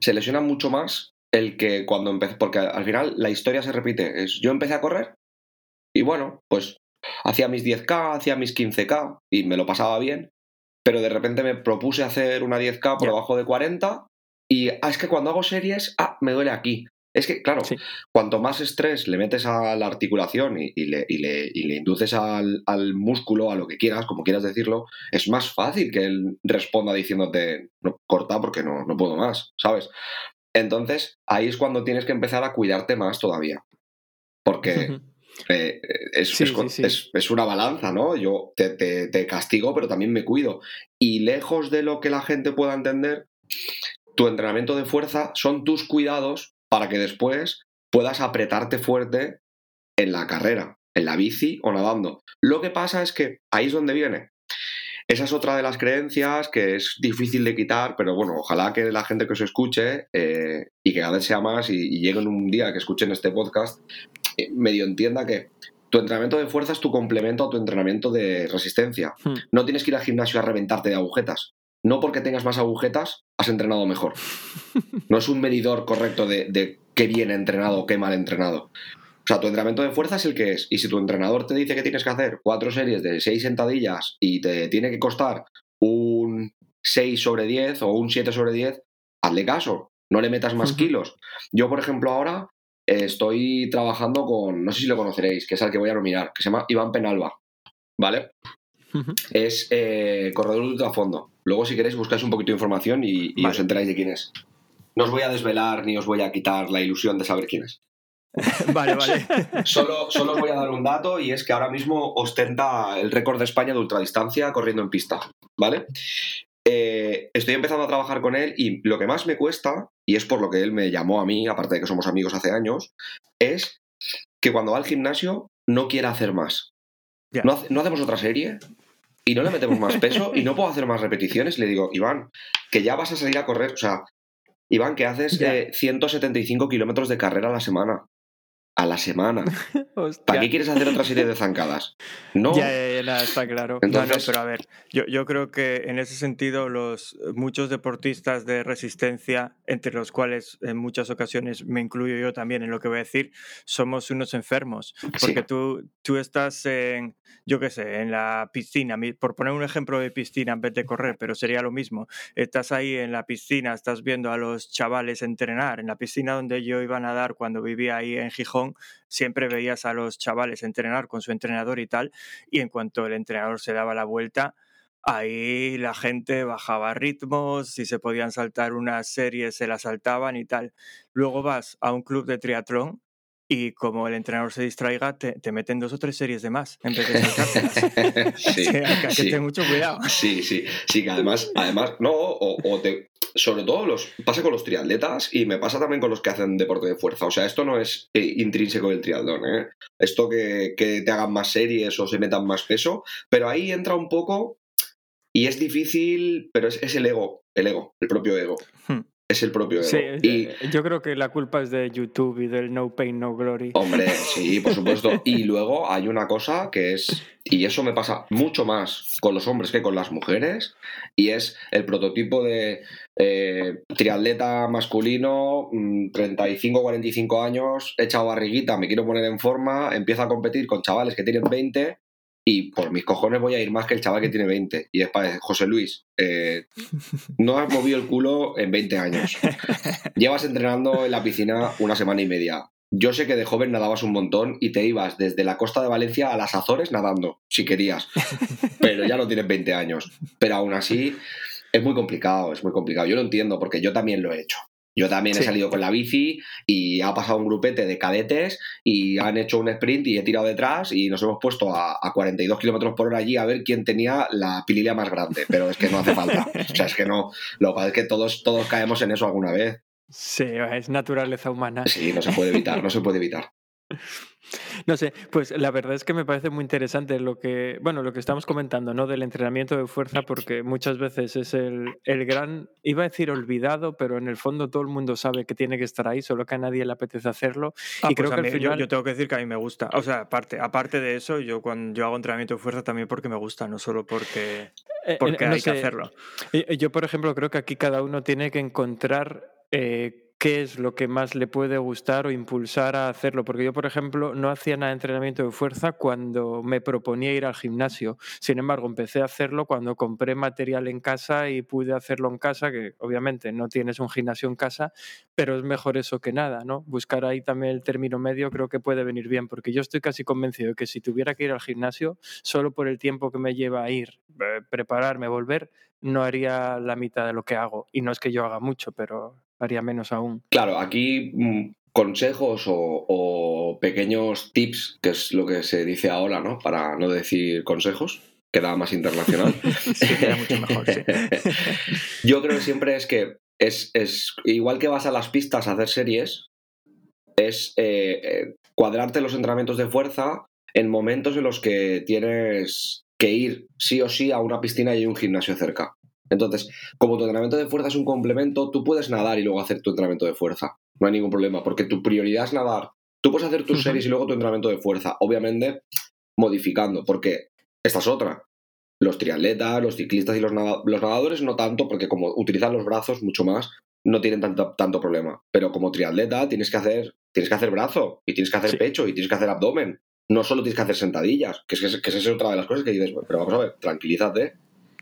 Se lesiona mucho más el que cuando empecé, porque al final la historia se repite. Es yo empecé a correr y bueno, pues hacía mis 10K, hacía mis 15K y me lo pasaba bien pero de repente me propuse hacer una 10K por debajo de 40 y ah, es que cuando hago series, ah, me duele aquí. Es que, claro, cuanto más estrés le metes a la articulación y, le, induces al, músculo, a lo que quieras, como quieras decirlo, es más fácil que él responda diciéndote, no, corta porque no, no puedo más, ¿sabes? Entonces, ahí es cuando tienes que empezar a cuidarte más todavía. Porque eh, es, una balanza, ¿no? Yo te, castigo, pero también me cuido. Y lejos de lo que la gente pueda entender, tu entrenamiento de fuerza son tus cuidados para que después puedas apretarte fuerte en la carrera, en la bici o nadando. Lo que pasa es que ahí es donde viene. Esa es otra de las creencias que es difícil de quitar, pero bueno, ojalá que la gente que os escuche eh, y que cada vez sea más y, y lleguen un día que escuchen este podcast, eh, medio entienda que tu entrenamiento de fuerza es tu complemento a tu entrenamiento de resistencia. Hmm. No tienes que ir al gimnasio a reventarte de agujetas. No porque tengas más agujetas, has entrenado mejor. No es un medidor correcto de, de qué bien entrenado o qué mal entrenado. O sea, tu entrenamiento de fuerza es el que es. Y si tu entrenador te dice que tienes que hacer cuatro series de seis sentadillas y te tiene que costar un 6 sobre 10 o un 7 sobre 10, hazle caso. No le metas más kilos. Yo, por ejemplo, ahora estoy trabajando con, no sé si lo conoceréis, que es al que voy a nominar, que se llama Iván Penalba, ¿vale? Es eh, corredor de ultrafondo. Luego, si queréis, buscáis un poquito de información y, os enteráis de quién es. No os voy a desvelar ni os voy a quitar la ilusión de saber quién es. vale, vale. Solo, solo os voy a dar un dato y es que ahora mismo ostenta el récord de España de ultradistancia corriendo en pista, ¿vale? Eh, estoy empezando a trabajar con él y lo que más me cuesta, y es por lo que él me llamó a mí, aparte de que somos amigos hace años, es que cuando va al gimnasio no quiera hacer más. No, hacemos otra serie y no le metemos más peso y no puedo hacer más repeticiones. Le digo, Iván, que ya vas a salir a correr. O sea, Iván, que haces 175 kilómetros de carrera a la semana a la semana. ¿Para qué quieres hacer otra serie de zancadas? No. Ya, ya, está claro. No, no, pero a ver, yo, yo, creo que en ese sentido los muchos deportistas de resistencia, entre los cuales en muchas ocasiones me incluyo yo también en lo que voy a decir, somos unos enfermos. Porque tú, tú estás en, yo qué sé, en la piscina, por poner un ejemplo de piscina en vez de correr, pero sería lo mismo. Estás ahí en la piscina, estás viendo a los chavales entrenar, en la piscina donde yo iba a nadar cuando vivía ahí en Gijón siempre veías a los chavales entrenar con su entrenador y tal, y en cuanto el entrenador se daba la vuelta, ahí la gente bajaba ritmos, si se podían saltar una serie se la saltaban y tal. Luego vas a un club de triatlón y como el entrenador se distraiga, te, meten dos o tres series de más en vez de sí, hay que tener mucho cuidado. Sí, sí, sí, que además, además, no, o, te, sobre todo los, pasa con los triatletas y me pasa también con los que hacen deporte de fuerza. O sea, esto no es eh, intrínseco del triatlón, ¿eh? Esto que, que te hagan más series o se metan más peso, pero ahí entra un poco y es difícil, pero es, es el ego, el ego, el propio ego. Hmm es el propio ego. Sí, y, yo creo que la culpa es de YouTube y del No Pain, No Glory. Hombre, sí, por supuesto. y luego hay una cosa que es, y eso me pasa mucho más con los hombres que con las mujeres, y es el prototipo de eh, triatleta masculino, 35 mm, 45 años, echado barriguita, me quiero poner en forma, empieza a competir con chavales que tienen 20 y por mis cojones voy a ir más que el chaval que tiene 20. Y es para José Luis, eh, no has movido el culo en 20 años. Llevas entrenando en la piscina una semana y media. Yo sé que de joven nadabas un montón y te ibas desde la costa de Valencia a las Azores nadando, si querías. Pero ya no tienes 20 años. Pero aún así es muy complicado, es muy complicado. Yo lo entiendo porque yo también lo he hecho. Yo también he salido con la bici y ha pasado un grupete de cadetes y han hecho un sprint y he tirado detrás y nos hemos puesto a, 42 kilómetros por hora allí a ver quién tenía la pililla más grande. Pero es que no hace falta. O sea, es que no. Lo que es que todos, todos caemos en eso alguna vez. Sí, es naturaleza humana. Sí, no se puede evitar, no se puede evitar. No sé, pues la verdad es que me parece muy interesante lo que, bueno, lo que estamos comentando, ¿no? Del entrenamiento de fuerza, porque muchas veces es el, el gran, iba a decir olvidado, pero en el fondo todo el mundo sabe que tiene que estar ahí, solo que a nadie le apetece hacerlo. Ah, y creo pues que yo, tengo que decir que a mí me gusta. O sea, aparte, aparte de eso, yo cuando yo hago entrenamiento de fuerza también porque me gusta, no solo porque, eh, porque hay que hacerlo. Yo, por ejemplo, creo que aquí cada uno tiene que encontrar eh, qué es lo que más le puede gustar o impulsar a hacerlo. Porque yo, por ejemplo, no hacía nada de entrenamiento de fuerza cuando me proponía ir al gimnasio. Sin embargo, empecé a hacerlo cuando compré material en casa y pude hacerlo en casa, que obviamente no tienes un gimnasio en casa, pero es mejor eso que nada, ¿no? Buscar ahí también el término medio creo que puede venir bien, porque yo estoy casi convencido de que si tuviera que ir al gimnasio, solo por el tiempo que me lleva a ir, eh, prepararme, volver, no haría la mitad de lo que hago. Y no es que yo haga mucho, pero haría menos aún. Claro, aquí mm, consejos o, pequeños tips, que es lo que se dice ahora, ¿no? Para no decir consejos, queda más internacional. mucho mejor, Yo creo que siempre es que es, igual que vas a las pistas a hacer series, es eh, eh, cuadrarte los entrenamientos de fuerza en momentos en los que tienes que ir sí o sí a una piscina y hay un gimnasio cerca. Entonces, como tu entrenamiento de fuerza es un complemento, tú puedes nadar y luego hacer tu entrenamiento de fuerza. No hay ningún problema, porque tu prioridad es nadar. Tú puedes hacer tus series y luego tu entrenamiento de fuerza, obviamente modificando, porque esta es otra. Los triatletas, los ciclistas y los, nadadores no tanto, porque como utilizan los brazos mucho más, no tienen tanto, tanto problema. Pero como triatleta tienes que hacer, tienes que hacer brazo, y tienes que hacer pecho, y tienes que hacer abdomen. No solo tienes que hacer sentadillas, que es, que esa es otra de las cosas que dices, pero vamos a ver, tranquilízate,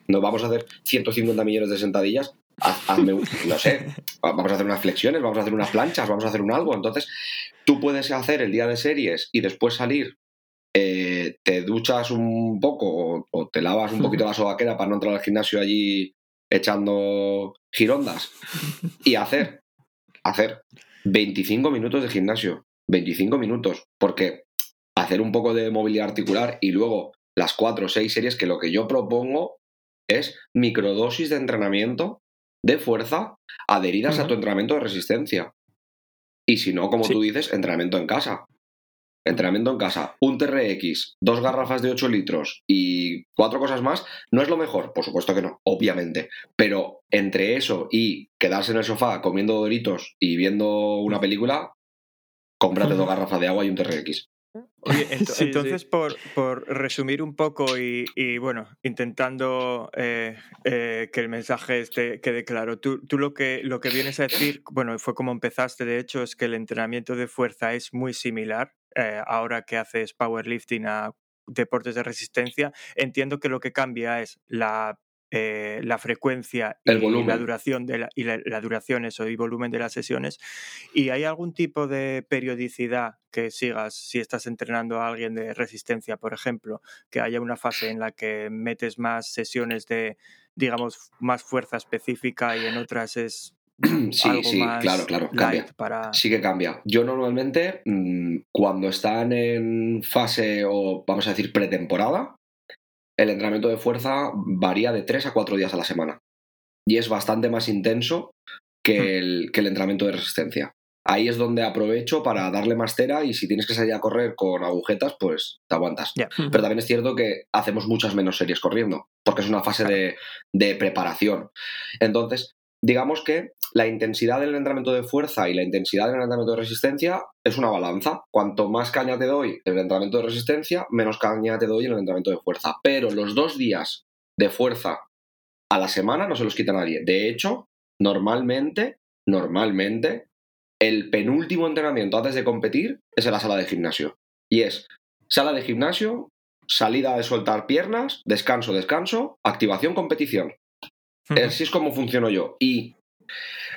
no vamos a hacer 150 millones de sentadillas, hazme, no sé, vamos a hacer unas flexiones, vamos a hacer unas planchas, vamos a hacer un algo. Entonces, tú puedes hacer el día de series y después salir, eh, te duchas un poco o, te lavas un poquito la sobaquera para no entrar al gimnasio allí echando girondas y hacer, hacer 25 minutos de gimnasio, 25 minutos, porque hacer un poco de movilidad articular y luego las cuatro o seis series que lo que yo propongo es microdosis de entrenamiento de fuerza adheridas a tu entrenamiento de resistencia. Y si no, como tú dices, entrenamiento en casa. Entrenamiento en casa, un TRX, dos garrafas de 8 litros y cuatro cosas más, no es lo mejor, por supuesto que no, obviamente. Pero entre eso y quedarse en el sofá comiendo doritos y viendo una película, cómprate dos garrafas de agua y un TRX. Oye, entonces Por, resumir un poco y, bueno, intentando eh, eh, que el mensaje este quede claro, tú, lo, que, lo que vienes a decir, bueno, fue como empezaste, de hecho, es que el entrenamiento de fuerza es muy similar eh, ahora que haces powerlifting a deportes de resistencia. Entiendo que lo que cambia es la eh, la frecuencia y la duración de la, y la, duración eso y volumen de las sesiones y hay algún tipo de periodicidad que sigas si estás entrenando a alguien de resistencia por ejemplo que haya una fase en la que metes más sesiones de digamos más fuerza específica y en otras es sí, sí, claro, claro, cambia. Sí que cambia. Yo normalmente, mm, cuando están en fase o vamos a decir pretemporada, el entrenamiento de fuerza varía de 3 a 4 días a la semana. Y es bastante más intenso que hmm. el, que el entrenamiento de resistencia. Ahí es donde aprovecho para darle más cera y si tienes que salir a correr con agujetas, pues te aguantas. Pero también es cierto que hacemos muchas menos series corriendo, porque es una fase de, de preparación. Entonces, digamos que la intensidad del entrenamiento de fuerza y la intensidad del entrenamiento de resistencia es una balanza. Cuanto más caña te doy en el entrenamiento de resistencia, menos caña te doy en el entrenamiento de fuerza. Pero los dos días de fuerza a la semana no se los quita nadie. De hecho, normalmente, normalmente, el penúltimo entrenamiento antes de competir es en la sala de gimnasio. Y es sala de gimnasio, salida de soltar piernas, descanso, descanso, activación, competición. Así es como funciono yo. Y,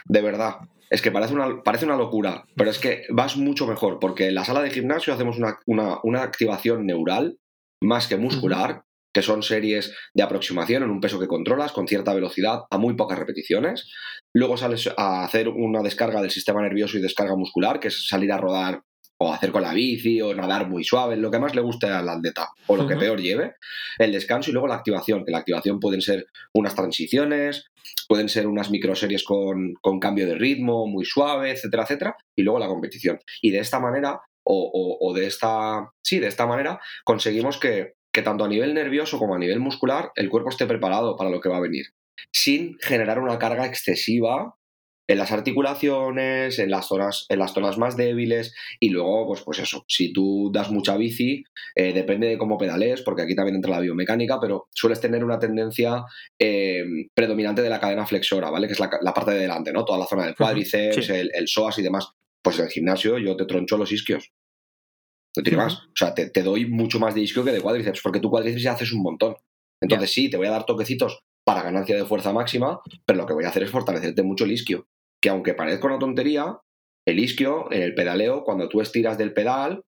de verdad, es que parece una, parece una locura, pero es que vas mucho mejor, porque en la sala de gimnasio hacemos una, activación neural más que muscular, que son series de aproximación en un peso que controlas con cierta velocidad a muy pocas repeticiones. Luego sales a hacer una descarga del sistema nervioso y descarga muscular, que es salir a rodar o hacer con la bici o nadar muy suave, lo que más le guste al atleta o lo que peor lleve, el descanso y luego la activación, que la activación pueden ser unas transiciones, pueden ser unas microseries con, con cambio de ritmo muy suave, etcétera, etcétera, y luego la competición. Y de esta manera, o, o, de esta, sí, de esta manera, conseguimos que, que tanto a nivel nervioso como a nivel muscular el cuerpo esté preparado para lo que va a venir, sin generar una carga excesiva en las articulaciones, en las zonas, en las zonas más débiles y luego, pues, pues eso, si tú das mucha bici, eh, depende de cómo pedales, porque aquí también entra la biomecánica, pero sueles tener una tendencia eh, predominante de la cadena flexora, ¿vale? Que es la, parte de delante, ¿no? Toda la zona del cuádriceps, el, el, psoas y demás. Pues en el gimnasio yo te troncho los isquios. No tiene más. O sea, te, doy mucho más de isquio que de cuádriceps, porque tu cuádriceps ya haces un montón. Entonces sí, te voy a dar toquecitos para ganancia de fuerza máxima, pero lo que voy a hacer es fortalecerte mucho el isquio que aunque parezca una tontería, el isquio en el pedaleo, cuando tú estiras del pedal,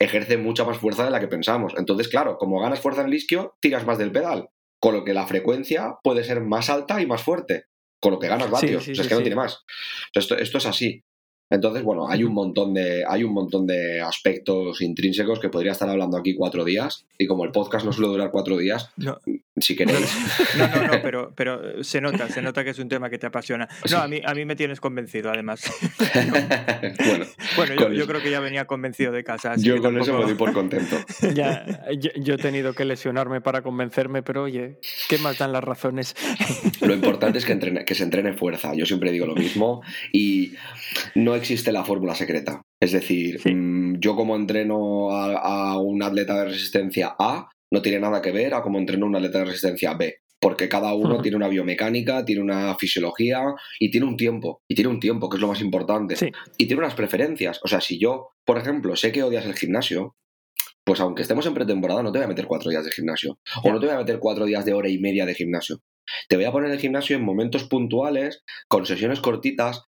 ejerce mucha más fuerza de la que pensamos. Entonces, claro, como ganas fuerza en el isquio, tiras más del pedal, con lo que la frecuencia puede ser más alta y más fuerte, con lo que ganas vatios. es que no tiene más. Esto, esto es así. Entonces, bueno, hay un montón de, hay un montón de aspectos intrínsecos que podría estar hablando aquí cuatro días. Y como el podcast no suele durar cuatro días, si queréis. No, no, no, pero, pero se nota, se nota que es un tema que te apasiona. No, a mí, a mí me tienes convencido, además. bueno, yo, creo que ya venía convencido de casa. yo con eso me doy por contento. Ya, yo, he tenido que lesionarme para convencerme, pero oye, ¿qué más dan las razones? Lo importante es que, entrene, que se entrene fuerza. Yo siempre digo lo mismo. Y no existe la fórmula secreta. Es decir, mm, yo como entreno a, un atleta de resistencia A, no tiene nada que ver a como entreno a un atleta de resistencia B. Porque cada uno tiene una biomecánica, tiene una fisiología y tiene un tiempo. Y tiene un tiempo, que es lo más importante. Y tiene unas preferencias. O sea, si yo, por ejemplo, sé que odias el gimnasio, pues aunque estemos en pretemporada, no te voy a meter cuatro días de gimnasio. O no te voy a meter cuatro días de hora y media de gimnasio. Te voy a poner el gimnasio en momentos puntuales, con sesiones cortitas,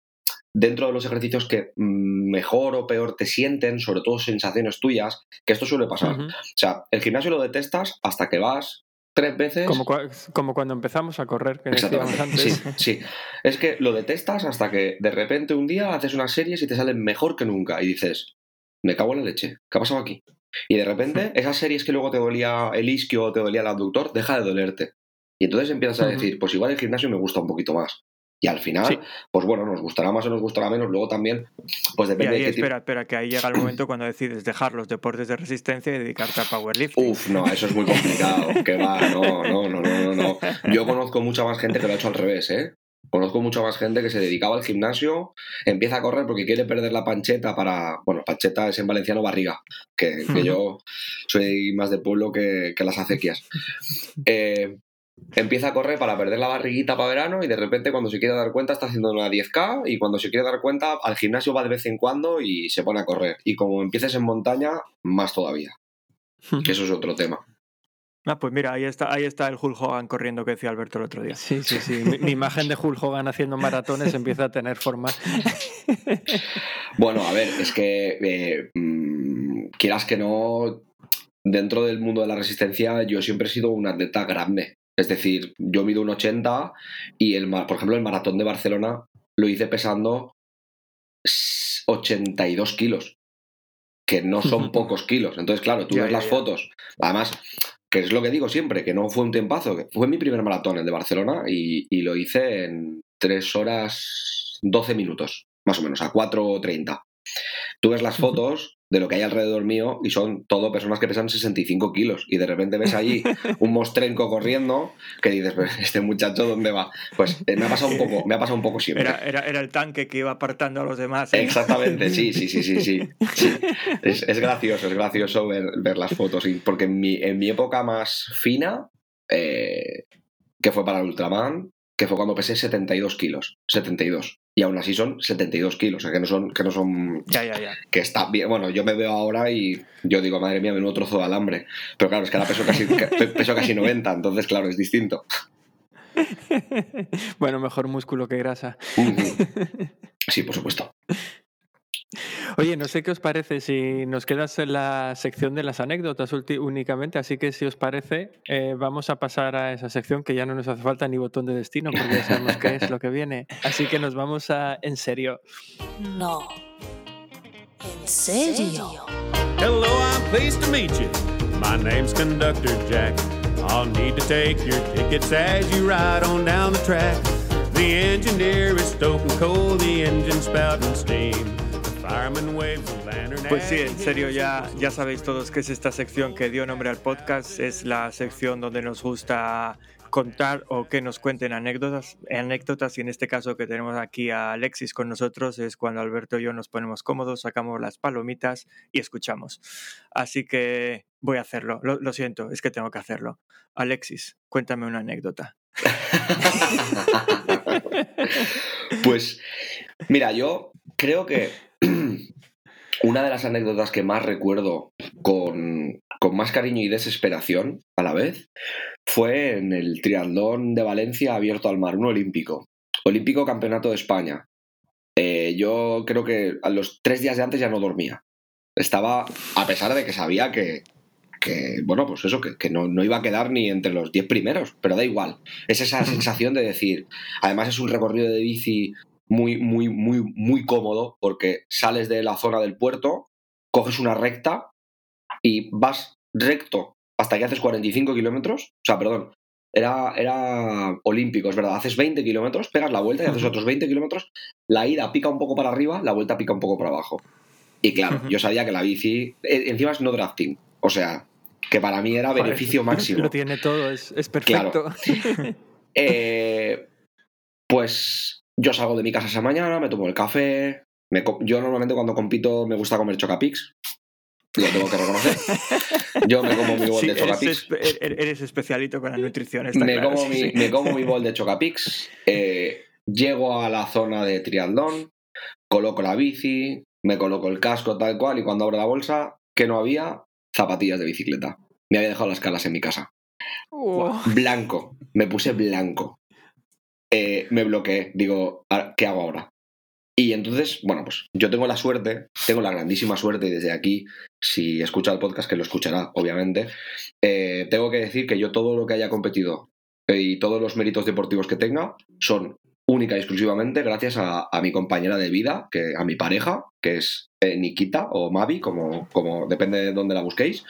dentro de los ejercicios que mm, mejor o peor te sienten, sobre todo sensaciones tuyas, que esto suele pasar. O sea, el gimnasio lo detestas hasta que vas tres veces. Como, como cuando empezamos a correr, que decíamos antes. Sí, sí. Es que lo detestas hasta que de repente un día haces unas series y te salen mejor que nunca y dices, me cago en la leche, ¿qué ha pasado aquí? Y de repente, esas series que luego te dolía el isquio o te dolía el abductor, deja de dolerte. Y entonces empiezas a decir, pues igual el gimnasio me gusta un poquito más. Y al final, pues bueno, nos gustará más o nos gustará menos. Luego también, pues depende de qué espera, espera, que ahí llega el momento cuando decides dejar los deportes de resistencia y dedicarte a powerlifting. Uf, no, eso es muy complicado. que va, no, no, no, no, no. Yo conozco mucha más gente que lo ha hecho al revés, ¿eh? Conozco mucha más gente que se dedicaba al gimnasio, empieza a correr porque quiere perder la pancheta para. Bueno, pancheta es en valenciano barriga, que, yo soy más de pueblo que, que las acequias. Eh, empieza a correr para perder la barriguita para verano y de repente cuando se quiere dar cuenta está haciendo una 10K y cuando se quiere dar cuenta al gimnasio va de vez en cuando y se pone a correr. Y como empieces en montaña, más todavía. Que eso es otro tema. Ah, pues mira, ahí está, ahí está el Hulk Hogan corriendo que decía Alberto el otro día. Sí, sí, sí. Mi, imagen de Hulk Hogan haciendo maratones empieza a tener forma. bueno, a ver, es que eh, mm, quieras que no, dentro del mundo de la resistencia yo siempre he sido un atleta grande. Es decir, yo mido un 80 y, el, por ejemplo, el maratón de Barcelona lo hice pesando 82 kilos, que no son pocos kilos. Entonces, claro, tú ves las fotos. Además, que es lo que digo siempre, que no fue un tempazo, fue mi primer maratón, el de Barcelona, y, y lo hice en 3 horas 12 minutos, más o menos, a 4.30. Tú ves las fotos de lo que hay alrededor mío y son todo personas que pesan 65 kilos y de repente ves allí un mostrenco corriendo que dices, este muchacho ¿dónde va? Pues eh, me ha pasado un poco, me ha pasado un poco siempre. Era, era, el tanque que iba apartando a los demás. ¿eh? Exactamente, sí, sí, sí, sí, sí. Es, es, gracioso, es gracioso ver, ver las fotos porque en mi, en mi época más fina, eh, que fue para el Ultraman, que fue cuando pesé 72 kilos. 72. Y aún así son 72 kilos, o sea, que no son... Que no son ya, ya, ya. Que está bien. Bueno, yo me veo ahora y yo digo, madre mía, menudo trozo de alambre. Pero claro, es que ahora peso casi, peso casi 90, entonces claro, es distinto. bueno, mejor músculo que grasa. Sí, por supuesto. Oye, no sé qué os parece si nos quedas en la sección de las anécdotas únicamente, así que si os parece, eh, vamos a pasar a esa sección que ya no nos hace falta ni botón de destino porque ya sabemos qué es lo que viene. Así que nos vamos a en serio. No. En serio. Hello, I'm pleased to meet you. My name's Conductor Jack. I'll need to take your tickets as you ride on down the track. The engineer is stoking coal, the engine spouting steam. Pues sí, en serio, ya, ya sabéis todos que es esta sección que dio nombre al podcast. Es la sección donde nos gusta contar o que nos cuenten anécdotas, anécdotas y en este caso que tenemos aquí a Alexis con nosotros es cuando Alberto y yo nos ponemos cómodos, sacamos las palomitas y escuchamos. Así que voy a hacerlo, lo, lo siento, es que tengo que hacerlo. Alexis, cuéntame una anécdota. pues mira, yo creo que una de las anécdotas que más recuerdo con, más cariño y desesperación a la vez fue en el triatlón de Valencia abierto al mar, un olímpico. Olímpico Campeonato de España. Eh, yo creo que a los tres días de antes ya no dormía. Estaba, a pesar de que sabía que, bueno, pues eso, que, no, no, iba a quedar ni entre los diez primeros, pero da igual. Es esa sensación de decir, además es un recorrido de bici muy, muy, muy, muy cómodo porque sales de la zona del puerto, coges una recta y vas recto hasta que haces 45 kilómetros. O sea, perdón, era, era olímpico, es verdad. Haces 20 kilómetros, pegas la vuelta y haces otros 20 kilómetros. La ida pica un poco para arriba, la vuelta pica un poco para abajo. Y claro, yo sabía que la bici, e, encima es no drafting. O sea, que para mí era beneficio máximo. Lo tiene todo, es, perfecto. Eh, pues yo salgo de mi casa esa mañana, me tomo el café. yo normalmente cuando compito me gusta comer chocapix. Lo tengo que reconocer. Yo me como mi bol de chocapix. Eres, er, eres, especialito con la nutrición. me, como mi, me, como mi, bol de chocapix. Eh, llego a la zona de triatlón, coloco la bici, me coloco el casco tal cual y cuando abro la bolsa, que no había zapatillas de bicicleta. Me había dejado las calas en mi casa. Blanco. Me puse blanco. Eh, me bloqueé. Digo, ¿qué hago ahora? Y entonces, bueno, pues yo tengo la suerte, tengo la grandísima suerte, y desde aquí, si escucha el podcast, que lo escuchará, obviamente, eh, tengo que decir que yo todo lo que haya competido eh, y todos los méritos deportivos que tenga son única y exclusivamente gracias a, mi compañera de vida, que, a mi pareja, que es Nikita o Mavi, como, como depende de dónde la busquéis,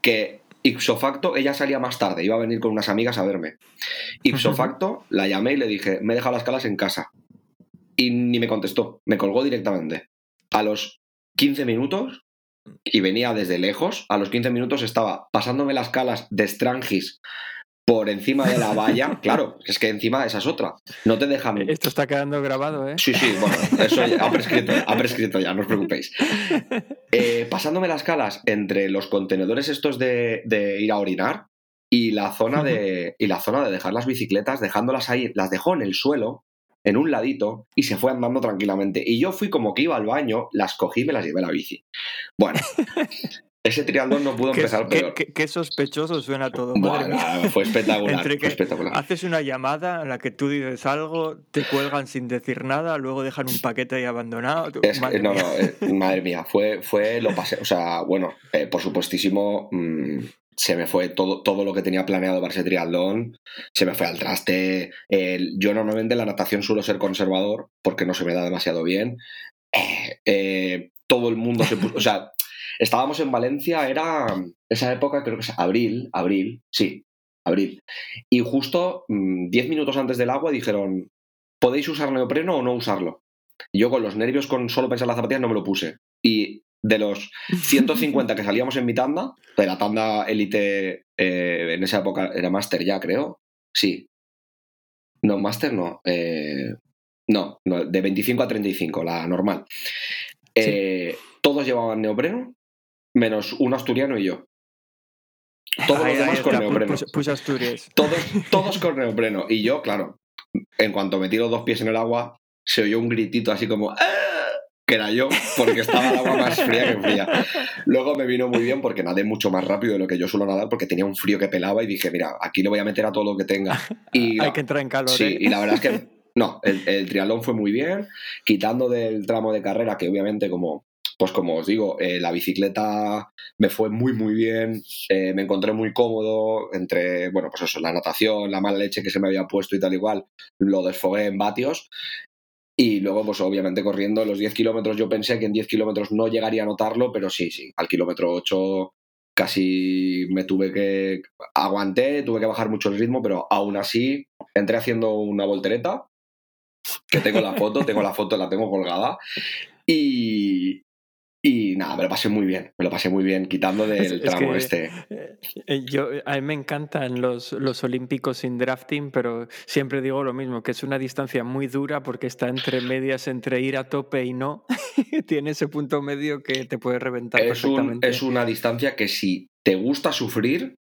que Ipso facto, ella salía más tarde, iba a venir con unas amigas a verme. Ipso facto, la llamé y le dije, me he dejado las calas en casa. Y ni me contestó, me colgó directamente. A los 15 minutos, y venía desde lejos, a los 15 minutos estaba pasándome las calas de Strangis por encima de la valla. Claro, es que encima esa es otra. No te dejan. Esto está quedando grabado, ¿eh? Sí, sí, bueno, eso ha prescrito, ha prescrito ya, no os preocupéis. Eh, pasándome las calas entre los contenedores estos de, ir a orinar y la zona de. y la zona de dejar las bicicletas, dejándolas ahí, las dejó en el suelo, en un ladito, y se fue andando tranquilamente. Y yo fui como que iba al baño, las cogí y me las llevé a la bici. Bueno, ese triatlón no pudo empezar peor. Qué, sospechoso suena todo. fue espectacular. fue espectacular. Haces una llamada en la que tú dices algo, te cuelgan sin decir nada, luego dejan un paquete ahí abandonado. madre no, no, eh, madre mía, fue, fue lo pasé. O sea, bueno, eh, por supuestísimo, mm, se me fue todo, todo lo que tenía planeado para ese triatlón, se me fue al traste. yo normalmente en la natación suelo ser conservador porque no se me da demasiado bien. Eh, todo el mundo se puso, o sea, Estábamos en Valencia, era esa época, creo que es abril, abril, sí, abril. Y justo 10 mm, minutos antes del agua dijeron, ¿podéis usar neopreno o no usarlo? Y yo con los nervios, con solo pensar las zapatillas, no me lo puse. Y de los 150 que salíamos en mi tanda, de la tanda élite, eh, en esa época era máster ya, creo. Sí. No, máster no. Eh, no, de 25 a 35, la normal. Eh, todos llevaban neopreno menos un asturiano y yo. Todos los demás con neopreno. Todos, todos con neopreno. Y yo, claro, en cuanto me tiro dos pies en el agua, se oyó un gritito así como ¡Ah! que era yo, porque estaba el agua más fría que fría. Luego me vino muy bien porque nadé mucho más rápido de lo que yo suelo nadar porque tenía un frío que pelaba y dije, mira, aquí le voy a meter a todo lo que tenga. Y, Hay que entrar en calor. Sí, ¿eh? y la verdad es que no, el, el, triatlón fue muy bien, quitando del tramo de carrera que obviamente como pues como os digo, eh, la bicicleta me fue muy, muy bien, eh, me encontré muy cómodo entre, bueno, pues eso, la natación, la mala leche que se me había puesto y tal igual, lo desfogué en vatios. Y luego, pues obviamente corriendo los 10 kilómetros, yo pensé que en 10 kilómetros no llegaría a notarlo, pero sí, sí, al kilómetro 8 casi me tuve que... Aguanté, tuve que bajar mucho el ritmo, pero aún así entré haciendo una voltereta, que tengo la foto, tengo la foto, la tengo colgada, Y, y nada, me lo pasé muy bien, me lo pasé muy bien, quitando del tramo este. Eh, yo, a mí me encantan los, los olímpicos sin drafting, pero siempre digo lo mismo, que es una distancia muy dura porque está entre medias, entre ir a tope y no. Tiene ese punto medio que te puede reventar es perfectamente. es una distancia que si te gusta sufrir,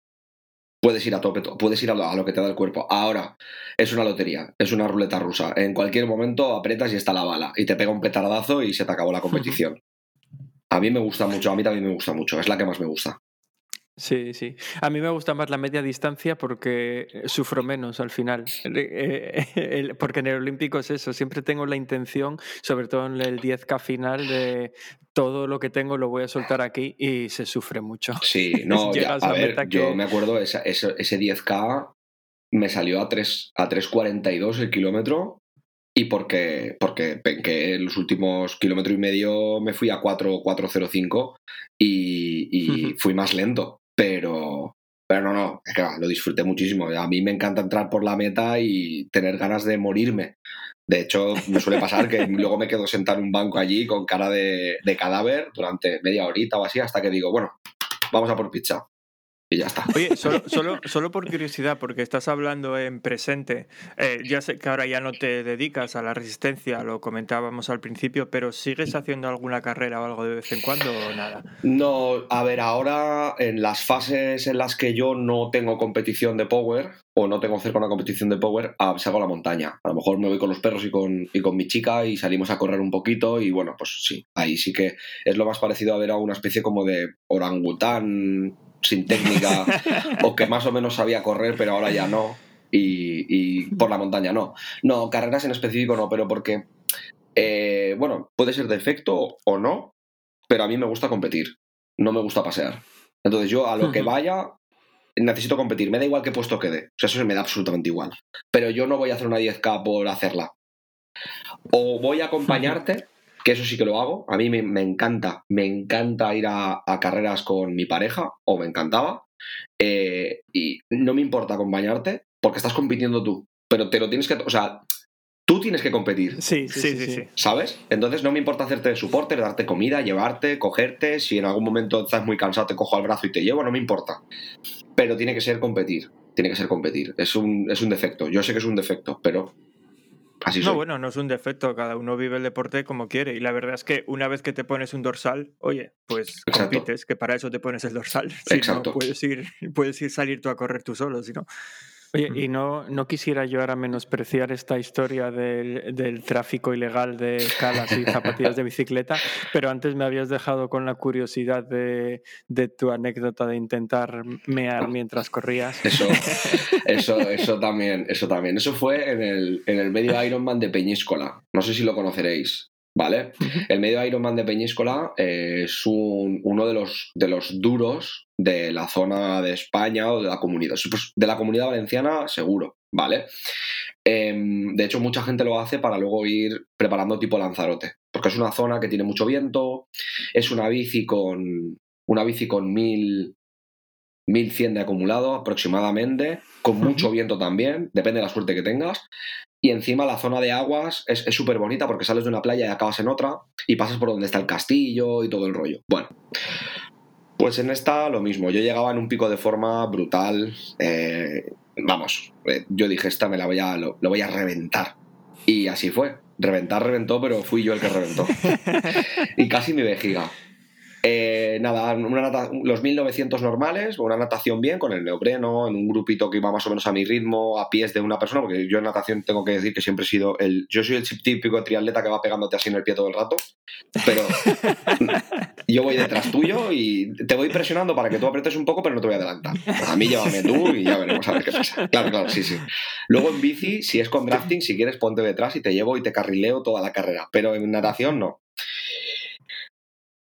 puedes ir a tope, puedes ir a lo, que te da el cuerpo. Ahora, es una lotería, es una ruleta rusa. En cualquier momento apretas y está la bala y te pega un petardazo y se te acabó la competición. A mí me gusta mucho, a mí también me gusta mucho, es la que más me gusta. Sí, sí. A mí me gusta más la media distancia porque sufro menos al final. Eh, porque en el Olímpico es eso, siempre tengo la intención, sobre todo en el 10K final, de todo lo que tengo lo voy a soltar aquí y se sufre mucho. Sí, no, a, ver, yo me acuerdo, ese, ese 10K me salió a 3 a 3.42 el kilómetro y porque, porque que en los últimos kilómetro y medio me fui a 4.405 y, y fui más lento. Pero, pero no, no, es que lo disfruté muchísimo. A mí me encanta entrar por la meta y tener ganas de morirme. De hecho, me suele pasar que luego me quedo sentado en un banco allí con cara de, de cadáver durante media horita o así hasta que digo, bueno, vamos a por pizza y ya está. Oye, solo, solo, solo por curiosidad, porque estás hablando en presente, eh, ya sé que ahora ya no te dedicas a la resistencia, lo comentábamos al principio, pero ¿sigues haciendo alguna carrera o algo de vez en cuando o nada? No, a ver, ahora en las fases en las que yo no tengo competición de power o no tengo cerca una competición de power, ah, salgo a la montaña. A lo mejor me voy con los perros y con, y con mi chica y salimos a correr un poquito y bueno, pues sí, ahí sí que es lo más parecido a ver a una especie como de orangután sin técnica o que más o menos sabía correr, pero ahora ya no. Y, por la montaña no. No, carreras en específico no, pero porque, eh, bueno, puede ser defecto o no, pero a mí me gusta competir, no me gusta pasear. Entonces yo a lo que vaya necesito competir, me da igual qué puesto quede, o sea, eso me da absolutamente igual. Pero yo no voy a hacer una 10K por hacerla. O voy a acompañarte que eso sí que lo hago. A mí me, encanta, me encanta ir a, carreras con mi pareja, o me encantaba, eh, y no me importa acompañarte porque estás compitiendo tú, pero te lo tienes que, o sea, tú tienes que competir. Sí, sí, sí, sí. ¿Sabes? Entonces no me importa hacerte de soporte, darte comida, llevarte, cogerte, si en algún momento estás muy cansado te cojo al brazo y te llevo, no me importa. Pero tiene que ser competir, tiene que ser competir. Es un, es un defecto, yo sé que es un defecto, pero no, bueno, no es un defecto, cada uno vive el deporte como quiere. Y la verdad es que una vez que te pones un dorsal, oye, pues compites, que para eso te pones el dorsal. Si Exacto. puedes ir, puedes ir salir tú a correr tú solo, si no. Oye, y no, no quisiera yo ahora menospreciar esta historia del, del, tráfico ilegal de calas y zapatillas de bicicleta, pero antes me habías dejado con la curiosidad de, de tu anécdota de intentar mear mientras corrías. Eso, eso, eso también, eso también. Eso fue en el, en el medio Ironman de Peñíscola. No sé si lo conoceréis. ¿Vale? El medio Ironman de Peñíscola es uno de los, de los duros de la zona de España o de la comunidad. Pues, de la comunidad valenciana, seguro, ¿vale? Em, de hecho, mucha gente lo hace para luego ir preparando tipo Lanzarote, porque es una zona que tiene mucho viento, es una bici con una bici con mil 1100 de acumulado aproximadamente, con mucho viento también, depende de la suerte que tengas. Y encima la zona de aguas es súper bonita porque sales de una playa y acabas en otra y pasas por donde está el castillo y todo el rollo. Bueno, pues en esta lo mismo. Yo llegaba en un pico de forma brutal. Eh, vamos, eh, yo dije, esta me la voy a, lo, voy a reventar. Y así fue. Reventar, reventó, pero fui yo el que reventó. y casi mi vejiga. Eh, nada, los 1900 normales, una natación bien, con el neopreno, en un grupito que iba más o menos a mi ritmo, a pies de una persona, porque yo en natación tengo que decir que siempre he sido el. Yo soy el típico triatleta que va pegándote así en el pie todo el rato, pero yo voy detrás tuyo y te voy presionando para que tú apretes un poco, pero no te voy a adelantar. A mí llévame tú y ya veremos a ver qué pasa. Claro, claro, sí, sí. Luego en bici, si es con drafting, si quieres, ponte detrás y te llevo y te carrileo toda la carrera, pero en natación no.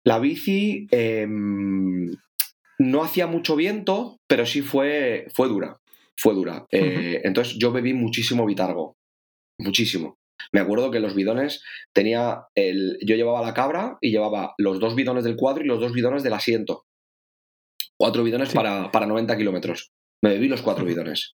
La bici em, no hacía mucho viento, pero sí fue, fue dura. Fue dura. Eh, entonces yo bebí muchísimo Vitargo. Muchísimo. Me acuerdo que los bidones tenía el. Yo llevaba la cabra y llevaba los dos bidones del cuadro y los dos bidones del asiento. Cuatro bidones para, para 90 kilómetros. Me bebí los cuatro bidones.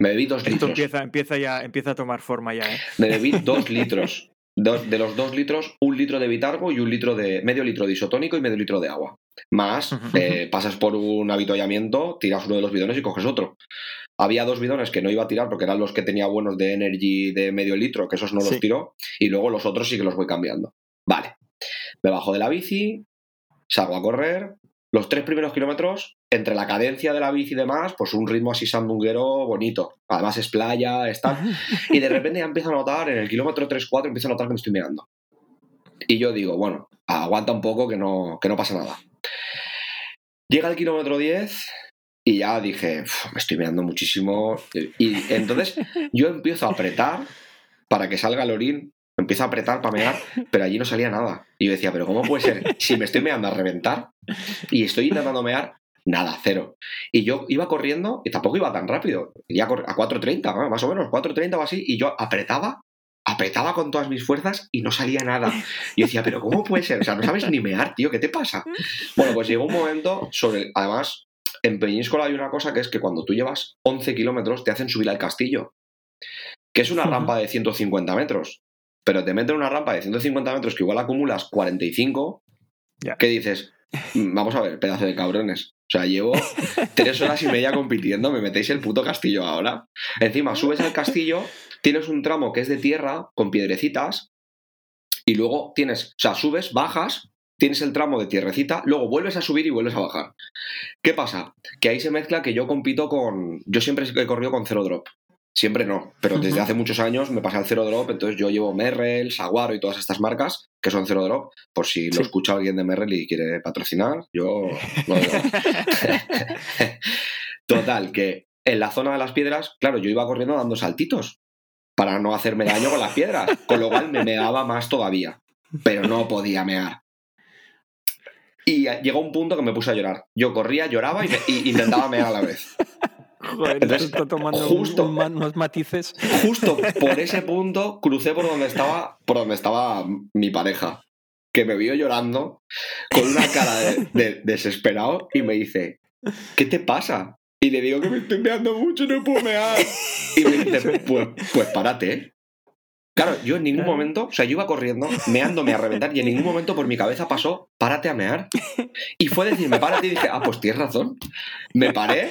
Me bebí dos litros. Empieza, empieza, ya, empieza a tomar forma ya. ¿eh? Me bebí dos litros de los dos litros, un litro de Vitargo y un litro de. medio litro de isotónico y medio litro de agua. Más, eh, pasas por un avituallamiento, tiras uno de los bidones y coges otro. Había dos bidones que no iba a tirar porque eran los que tenía buenos de energy de medio litro, que esos no los tiro, y luego los otros sí que los voy cambiando. Vale. Me bajo de la bici, salgo a correr, los tres primeros kilómetros, entre la cadencia de la bici y demás, pues un ritmo así sandunguero bonito. Además es playa, está. Y de repente ya empiezo a notar, en el kilómetro 3-4, empiezo a notar que me estoy mirando. Y yo digo, bueno, aguanta un poco que no, que no pasa nada. Llega el kilómetro 10 y ya dije, me estoy mirando muchísimo. Y entonces yo empiezo a apretar para que salga el orín empiezo a apretar para mear, pero allí no salía nada. Y yo decía, pero ¿cómo puede ser? Si me estoy meando a reventar y estoy intentando mear, nada, cero. Y yo iba corriendo y tampoco iba tan rápido. Iría a 4.30, más o menos, 4.30 o así, y yo apretaba, apretaba con todas mis fuerzas y no salía nada. Y yo decía, pero ¿cómo puede ser? O sea, no sabes ni mear, tío, ¿qué te pasa? Bueno, pues llegó un momento sobre, además, en Peñíscola hay una cosa que es que cuando tú llevas 11 kilómetros te hacen subir al castillo, que es una rampa de 150 metros pero te meten una rampa de 150 metros que igual acumulas 45, ¿qué dices? Mm, vamos a ver, pedazo de cabrones. O sea, llevo tres horas y media compitiendo, me metéis el puto castillo ahora. Encima, subes al castillo, tienes un tramo que es de tierra con piedrecitas, y luego tienes, o sea, subes, bajas, tienes el tramo de tierrecita, luego vuelves a subir y vuelves a bajar. ¿Qué pasa? Que ahí se mezcla que yo compito con. Yo siempre he corrido con cero drop. Siempre no, pero desde hace muchos años me pasé al cero drop, entonces yo llevo Merrell, Saguaro y todas estas marcas que son cero drop, por si lo escucha alguien de Merrell y quiere patrocinar, yo no Total, que en la zona de las piedras, claro, yo iba corriendo dando saltitos para no hacerme daño con las piedras, con lo cual me meaba más todavía, pero no podía mear. Y llegó un punto que me puse a llorar. Yo corría, lloraba y, y intentaba mear a la vez. Entonces, tomando justo, unos matices. Justo por ese punto crucé por donde estaba, por donde estaba mi pareja, que me vio llorando con una cara de, desesperado y me dice, ¿qué te pasa? Y le digo que me estoy meando mucho y no puedo mear. Y me dice, pues, pues párate. Claro, yo en ningún momento, o sea, yo iba corriendo, meándome a reventar, y en ningún momento por mi cabeza pasó, párate a mear. Y fue decirme, párate, y dije, ah, pues tienes razón. Me paré,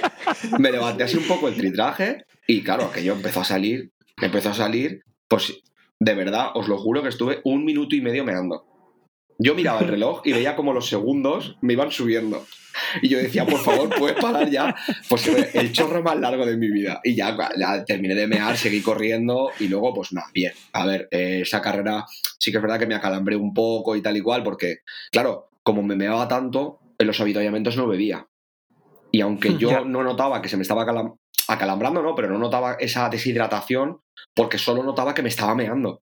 me levanté así un poco el tritraje, y claro, aquello empezó a salir, empezó a salir, pues de verdad, os lo juro que estuve un minuto y medio meando. Yo miraba el reloj y veía como los segundos me iban subiendo. Y yo decía, por favor, ¿puedes parar ya? Pues el chorro más largo de mi vida. Y ya, ya terminé de mear, seguí corriendo y luego, pues nada, bien. A ver, eh, esa carrera sí que es verdad que me acalambré un poco y tal y cual, porque, claro, como me meaba tanto, en los habituallamientos no bebía. Y aunque yo no notaba que se me estaba acalambrando, no, pero no notaba esa deshidratación porque solo notaba que me estaba meando.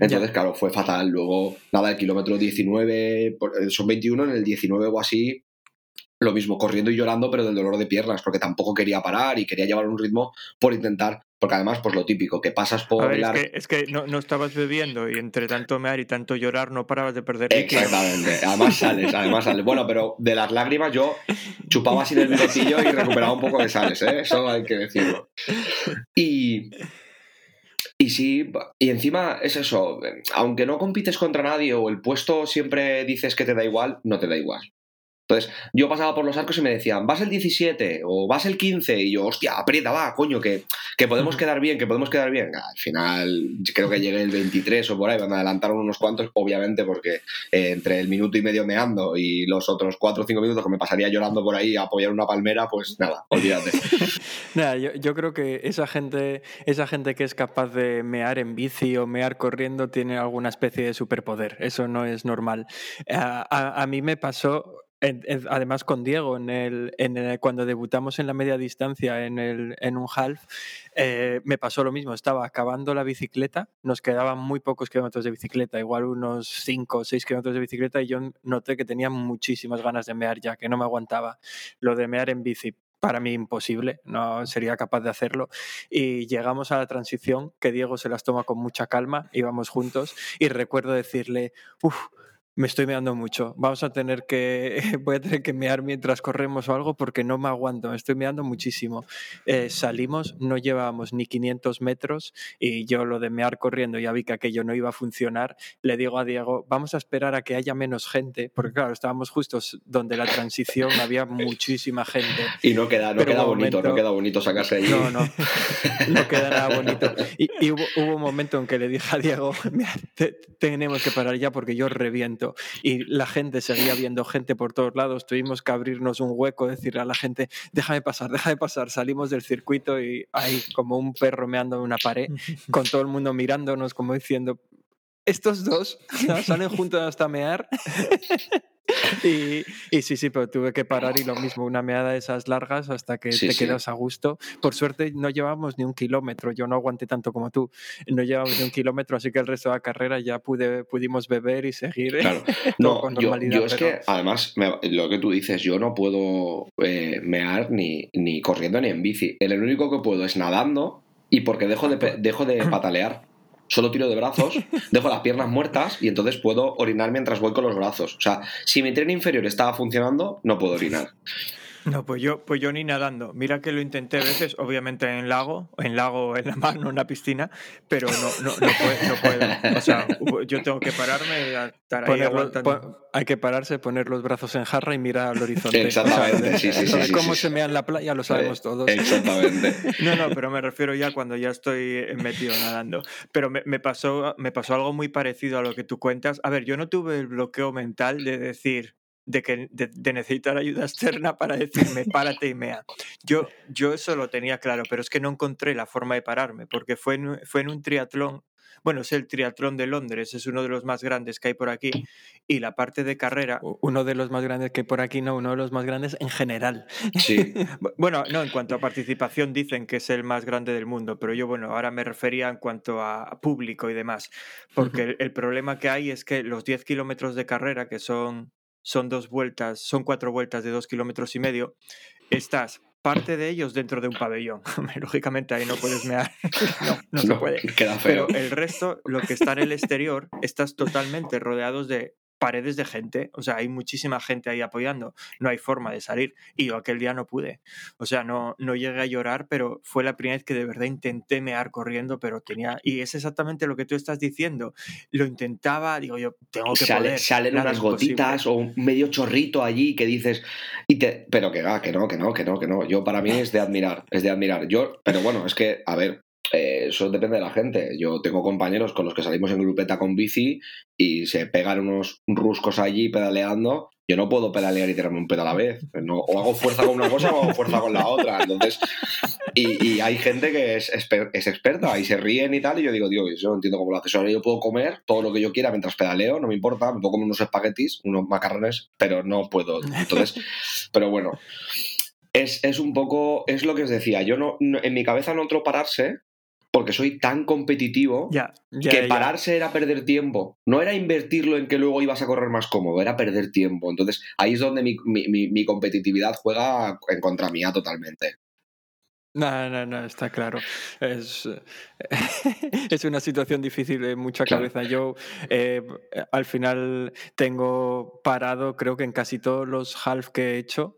Entonces, claro, fue fatal. Luego, nada, el kilómetro 19, eh, son 21, en el 19 o así, lo mismo, corriendo y llorando, pero del dolor de piernas, porque tampoco quería parar y quería llevar un ritmo por intentar, porque además, pues lo típico, que pasas por... es que, no, no, estabas bebiendo y entre tanto mear y tanto llorar no parabas de perder Exactamente, además sales, además sales. Bueno, pero de las lágrimas yo chupaba así el bigotillo y recuperaba un poco de sales, ¿eh? eso hay que decirlo. Y... Y sí, y encima es eso, aunque no compites contra nadie o el puesto siempre dices que te da igual, no te da igual. Entonces, yo pasaba por los arcos y me decían, vas el 17 o vas el 15, y yo, hostia, aprieta, va, coño, que, que podemos quedar bien, que podemos quedar bien. Al final, creo que llegué el 23 o por ahí, me adelantaron unos cuantos, obviamente, porque eh, entre el minuto y medio meando y los otros 4 o 5 minutos que me pasaría llorando por ahí a apoyar una palmera, pues nada, olvídate. nada, yo, yo, creo que esa gente, esa gente que es capaz de mear en bici o mear corriendo tiene alguna especie de superpoder. Eso no es normal. a, a mí me pasó además con Diego, en el, cuando debutamos en la media distancia en, el, en un half, eh, me pasó lo mismo. Estaba acabando la bicicleta, nos quedaban muy pocos kilómetros de bicicleta, igual unos 5 o 6 kilómetros de bicicleta, y yo noté que tenía muchísimas ganas de mear ya, que no me aguantaba. Lo de mear en bici, para mí imposible, no sería capaz de hacerlo. Y llegamos a la transición, que Diego se las toma con mucha calma, íbamos juntos, y recuerdo decirle, uff, Me estoy meando mucho. Vamos a tener que. Voy a tener que mear mientras corremos o algo porque no me aguanto. Me estoy meando muchísimo. Eh, salimos, no llevábamos ni 500 metros y yo lo de mear corriendo ya vi que aquello no iba a funcionar. Le digo a Diego, vamos a esperar a que haya menos gente, porque claro, estábamos justos donde la transición había muchísima gente. Y no queda, no queda bonito, no queda bonito sacarse allí. No, no. No queda nada bonito. Y, hubo, un momento en que le dije a Diego, tenemos que parar ya porque yo reviento y la gente seguía viendo gente por todos lados. Tuvimos que abrirnos un hueco, decirle a la gente, déjame pasar, déjame pasar. Salimos del circuito y hay como un perro meando en una pared, con todo el mundo mirándonos como diciendo, estos dos salen juntos hasta mear. Y, sí, sí, pero tuve que parar y lo mismo, una meada de esas largas hasta que te quedas a gusto. Por suerte no llevamos ni un kilómetro, yo no aguanté tanto como tú, no llevamos ni un kilómetro, así que el resto de la carrera ya pude, pudimos beber y seguir. Claro, no, con normalidad, yo, es que además, lo que tú dices, yo no puedo eh, mear ni, ni corriendo ni en bici. El único que puedo es nadando y porque dejo de, dejo de patalear solo tiro de brazos, dejo las piernas muertas y entonces puedo orinar mientras voy con los brazos. O sea, si mi tren inferior estaba funcionando, no puedo orinar. No, pues yo, pues yo ni nadando. Mira que lo intenté a veces, obviamente en lago, en lago, en la mano, en la piscina, pero no, no, no, puedo, O sea, yo tengo que pararme, estar ahí hay que pararse, poner los brazos en jarra y mirar al horizonte. Exactamente, sí, sí, sí, Cómo se mea en la playa lo sabemos todos. Exactamente. No, no, pero me refiero ya cuando ya estoy metido nadando. Pero me, me, pasó, me pasó algo muy parecido a lo que tú cuentas. A ver, yo no tuve el bloqueo mental de decir de, que, de, necesitar ayuda externa para decirme párate y mea. Yo, yo eso lo tenía claro, pero es que no encontré la forma de pararme, porque fue en, fue en un triatlón, bueno, es el triatlón de Londres, es uno de los más grandes que hay por aquí, y la parte de carrera... Uno de los más grandes que hay por aquí, no, uno de los más grandes en general. Sí. bueno, no, en cuanto a participación dicen que es el más grande del mundo, pero yo, bueno, ahora me refería en cuanto a público y demás, porque el, el problema que hay es que los 10 kilómetros de carrera, que son son dos vueltas, son cuatro vueltas de dos kilómetros y medio, estás parte de ellos dentro de un pabellón. Lógicamente ahí no puedes mear, no, no, se puede. Queda feo. Pero el resto, lo que está en el exterior, estás totalmente rodeados de paredes de gente, o sea, hay muchísima gente ahí apoyando, no hay forma de salir y yo aquel día no pude, o sea, no, no llegué a llorar, pero fue la primera vez que de verdad intenté mear corriendo, pero tenía, y es exactamente lo que tú estás diciendo, lo intentaba, digo yo, tengo que Sale, poder, Salen unas gotitas o un medio chorrito allí que dices, y te, pero que va, que no, que no, que no, que no, yo para mí es de admirar, es de admirar, yo, pero bueno, es que, a ver, eh, eso depende de la gente. Yo tengo compañeros con los que salimos en grupeta con bici y se pegan unos ruscos allí pedaleando. Yo no puedo pedalear y tirarme un pedal a la vez. No, o hago fuerza con una cosa o hago fuerza con la otra. Entonces, y, hay gente que es, experta y se ríen y tal. Y yo digo, Dios, yo no entiendo cómo lo haces. Ahora yo puedo comer todo lo que yo quiera mientras pedaleo, no me importa. Me puedo comer unos espaguetis, unos macarrones, pero no puedo. Entonces, pero bueno. Es, es, un poco, es lo que os decía, yo no, en mi cabeza no entro pararse, porque soy tan competitivo que pararse era perder tiempo. No era invertirlo en que luego ibas a correr más cómodo, era perder tiempo. Entonces ahí es donde mi, mi competitividad juega en contra mía totalmente. No, no, no, está claro. Es, es una situación difícil de mucha cabeza. Yo eh, al final tengo parado, creo que en casi todos los half que he hecho,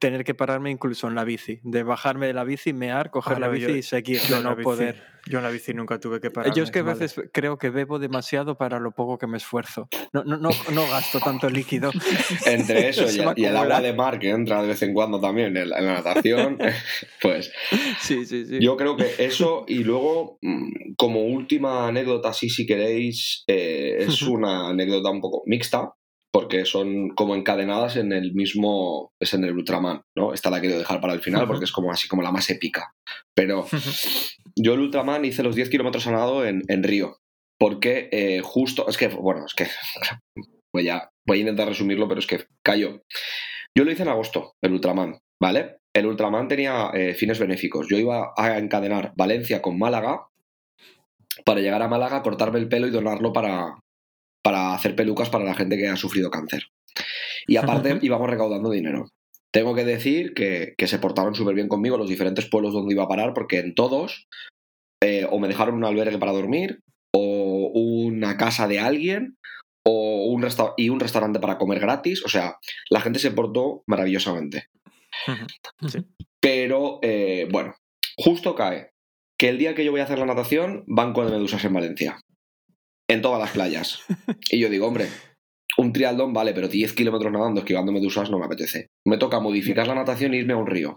tener que pararme incluso en la bici, de bajarme de la bici, mear, coger la bici y seguir, yo no poder. Yo en la bici nunca tuve que parar. Yo es que a veces creo que bebo demasiado para lo poco que me esfuerzo. No, no, no, no gasto tanto líquido. Entre eso y, el agua de mar que entra de vez en cuando también en la, natación, pues sí, sí, sí. yo creo que eso y luego mm, como última anécdota, sí, si queréis, eh, es una anécdota un poco mixta, porque son como encadenadas en el mismo, es en el Ultraman, ¿no? Esta la quiero dejar para el final porque es como así como la más épica. Pero yo el Ultraman hice los 10 kilómetros a nado en, Río, porque eh, justo, es que, bueno, es que voy a, voy a intentar resumirlo, pero es que cayó. Yo lo hice en agosto, el Ultraman, ¿vale? El Ultraman tenía eh, fines benéficos. Yo iba a encadenar Valencia con Málaga para llegar a Málaga, cortarme el pelo y donarlo para, para hacer pelucas para la gente que ha sufrido cáncer. Y aparte íbamos recaudando dinero. Tengo que decir que, se portaron súper bien conmigo los diferentes pueblos donde iba a parar, porque en todos eh, o me dejaron un albergue para dormir, o una casa de alguien, o un y un restaurante para comer gratis. O sea, la gente se portó maravillosamente. Pero, eh, bueno, justo cae que el día que yo voy a hacer la natación, banco de medusas en Valencia. En todas las playas. Y yo digo, hombre, un trialdón vale, pero 10 kilómetros nadando esquivando medusas no me apetece. Me toca modificar la natación e irme a un río.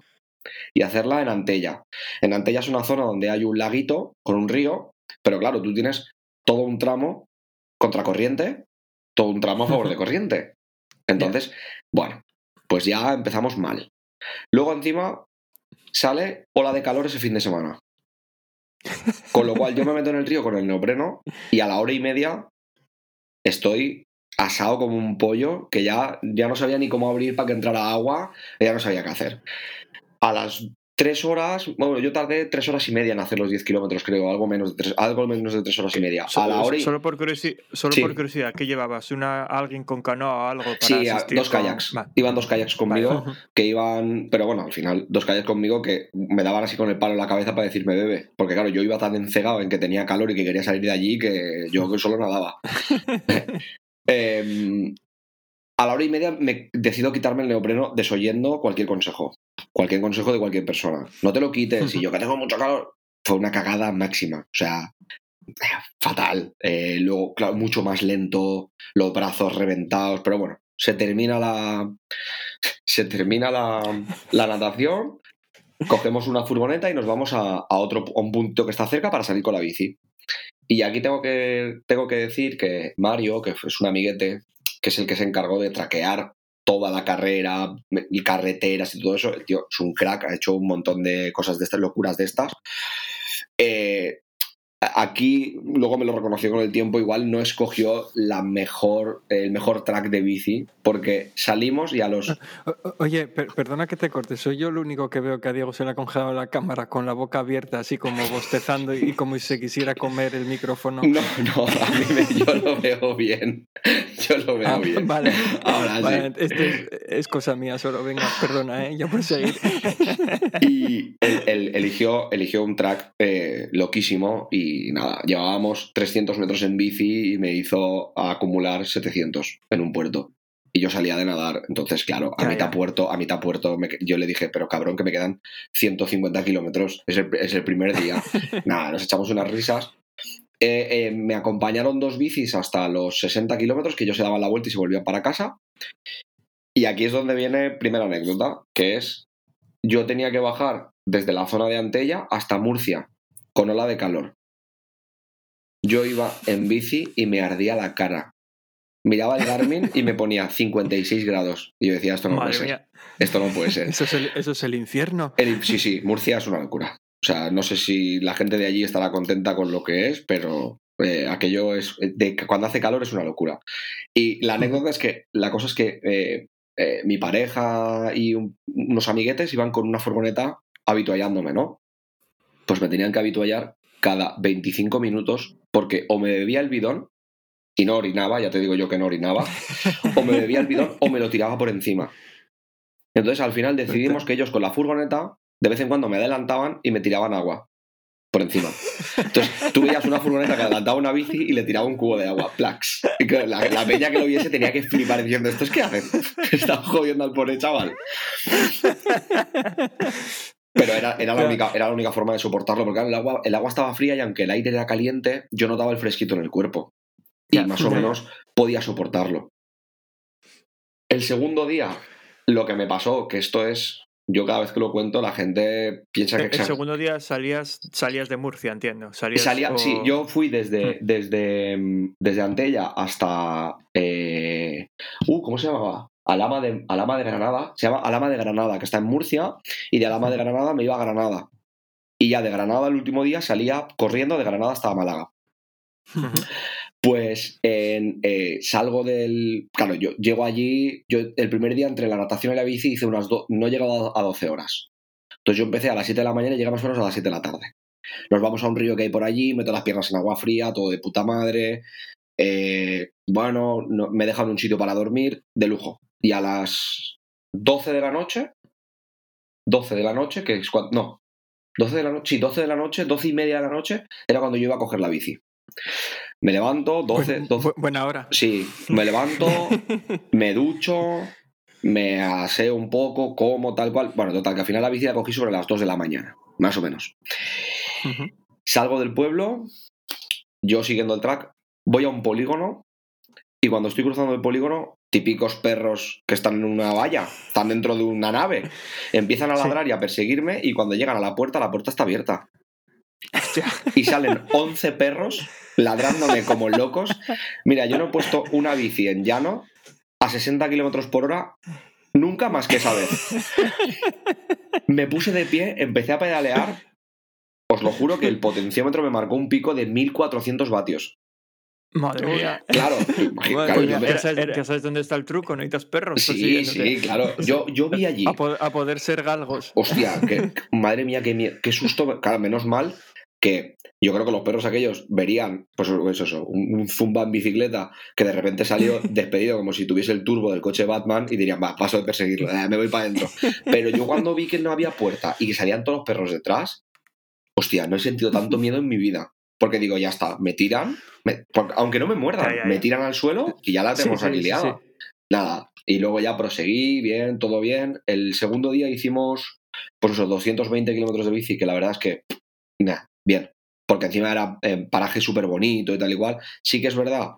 Y hacerla en Antella. En Antella es una zona donde hay un laguito con un río, pero claro, tú tienes todo un tramo contracorriente, todo un tramo a favor de corriente. Entonces, bueno, pues ya empezamos mal. Luego encima sale ola de calor ese fin de semana. Con lo cual yo me meto en el río con el neopreno y a la hora y media estoy asado como un pollo que ya, ya no sabía ni cómo abrir para que entrara agua, ya no sabía qué hacer. A las tres horas, bueno, yo tardé tres horas y media en hacer los 10 kilómetros, creo, algo menos de tres, algo menos de tres horas y media. Solo, a la hora solo, por, curiosidad, solo por curiosidad, ¿qué llevabas? ¿Una, ¿Alguien con canoa o algo? Para sí, dos kayaks. Iban dos kayaks conmigo, que iban, pero bueno, al final, dos kayaks conmigo que me daban así con el palo en la cabeza para decirme bebe. Porque claro, yo iba tan encegado en que tenía calor y que quería salir de allí que yo solo nadaba. eh, a la hora y media me decido quitarme el neopreno desoyendo cualquier consejo. Cualquier consejo de cualquier persona. No te lo quites. Y yo que tengo mucho calor. Fue una cagada máxima. O sea, fatal. Eh, luego, claro, mucho más lento. Los brazos reventados. Pero bueno, se termina la. Se termina la, la natación. Cogemos una furgoneta y nos vamos a, a otro a un punto que está cerca para salir con la bici. Y aquí tengo que, tengo que decir que Mario, que es un amiguete, que es el que se encargó de traquear toda la carrera, y carreteras y todo eso. El tío es un crack, ha hecho un montón de cosas de estas, locuras de estas. Eh, Aquí, luego me lo reconoció con el tiempo, igual no escogió la mejor, el mejor track de bici, porque salimos y a los... Oye, perdona que te corte, soy yo el único que veo que a Diego se le ha congelado la cámara con la boca abierta, así como bostezando y como si se quisiera comer el micrófono. No, no, a mí yo lo veo bien. Yo lo veo ah, bien. Vale, Ahora vale, Esto es, cosa mía solo, venga, perdona, ¿eh? ya por seguir. Y él, eligió, eligió un track eh, loquísimo y y nada, llevábamos 300 metros en bici y me hizo acumular 700 en un puerto. Y yo salía de nadar, entonces, claro, a mitad puerto, a mitad puerto, yo le dije, pero cabrón, que me quedan 150 kilómetros, es el, primer día. nada, nos echamos unas risas. Eh, eh, me acompañaron dos bicis hasta los 60 kilómetros, que yo se daban la vuelta y se volvían para casa. Y aquí es donde viene primera anécdota, que es, yo tenía que bajar desde la zona de Antella hasta Murcia, con ola de calor. Yo iba en bici y me ardía la cara. Miraba el Garmin y me ponía 56 grados. Y yo decía, esto no puede ser. Esto no puede ser. ¿Eso es el, infierno? sí, sí, Murcia es una locura. O sea, no sé si la gente de allí estará contenta con lo que es, pero eh, aquello es. De, cuando hace calor es una locura. Y la anécdota es que la cosa es que eh, eh, mi pareja y unos amiguetes iban con una furgoneta habituallándome, ¿no? Pues me tenían que habituallar cada 25 minutos porque o me bebía el bidón y no orinaba, ya te digo yo que no orinaba, o me bebía el bidón o me lo tiraba por encima. Entonces al final decidimos que ellos con la furgoneta de vez en cuando me adelantaban y me tiraban agua por encima. Entonces tú veías una furgoneta que adelantaba una bici y le tiraba un cubo de agua, plax. Y la, la, peña que lo viese tenía que flipar diciendo, ¿esto es qué hacen? Están jodiendo al pobre chaval. Pero era, la única, era la única forma de soportarlo, porque el agua, el agua estaba fría y aunque el aire era caliente, yo notaba el fresquito en el cuerpo. Y más o menos podía soportarlo. El segundo día, lo que me pasó, que esto es. Yo cada vez que lo cuento, la gente piensa que. El segundo día salías, salías de Murcia, entiendo. Salías Sí, yo fui desde, hmm. desde, desde Antella hasta. Eh, uh, ¿cómo se llamaba? Alama de, Alama de Granada, se llama Alama de Granada, que está en Murcia, y de Alama de Granada me iba a Granada. Y ya de Granada el último día salía corriendo de Granada hasta Málaga. Pues eh, salgo del. Claro, yo llego allí. Yo el primer día entre la natación y la bici hice unas. no he llegado a 12 horas. Entonces yo empecé a las 7 de la mañana y llegamos menos a las 7 de la tarde. Nos vamos a un río que hay por allí, meto las piernas en agua fría, todo de puta madre. Eh, bueno, me dejan un sitio para dormir, de lujo. Y a las 12 de la noche, 12 de la noche, que es cuando, no, 12 de la noche, sí, 12 de la noche, 12 y media de la noche, era cuando yo iba a coger la bici. Me levanto, 12, 12. Buena hora. Sí, me levanto, me ducho, me aseo un poco, como tal cual. Bueno, total, que al final la bici la cogí sobre las 2 de la mañana, más o menos. Salgo del pueblo, yo siguiendo el track, voy a un polígono y cuando estoy cruzando el polígono, típicos perros que están en una valla, están dentro de una nave, empiezan a ladrar y a perseguirme y cuando llegan a la puerta, la puerta está abierta. Y salen 11 perros ladrándome como locos. Mira, yo no he puesto una bici en llano a 60 kilómetros por hora nunca más que esa vez. Me puse de pie, empecé a pedalear. Os lo juro que el potenciómetro me marcó un pico de 1400 vatios. Madre mía. Claro, ya, sabes, dónde está el truco, ¿no? necesitas perros. Sí, sí, claro. Yo, yo vi allí. A, poder, ser galgos. Hostia, que, madre mía, qué, qué susto. Claro, menos mal que yo creo que los perros aquellos verían, pues eso, un, zumba en bicicleta que de repente salió despedido como si tuviese el turbo del coche Batman y dirían, va, paso de perseguirlo, eh, me voy para adentro. Pero yo cuando vi que no había puerta y que salían todos los perros detrás, hostia, no he sentido tanto miedo en mi vida. Porque digo, ya está, me tiran, aunque no me muerdan, me tiran al suelo y ya la tenemos sí, Nada, y luego ya proseguí, bien, todo bien. El segundo día hicimos, pues eso, 220 kilómetros de bici, que la verdad es que, nada, bien. Porque encima era eh, paraje súper bonito y tal igual. Sí que es verdad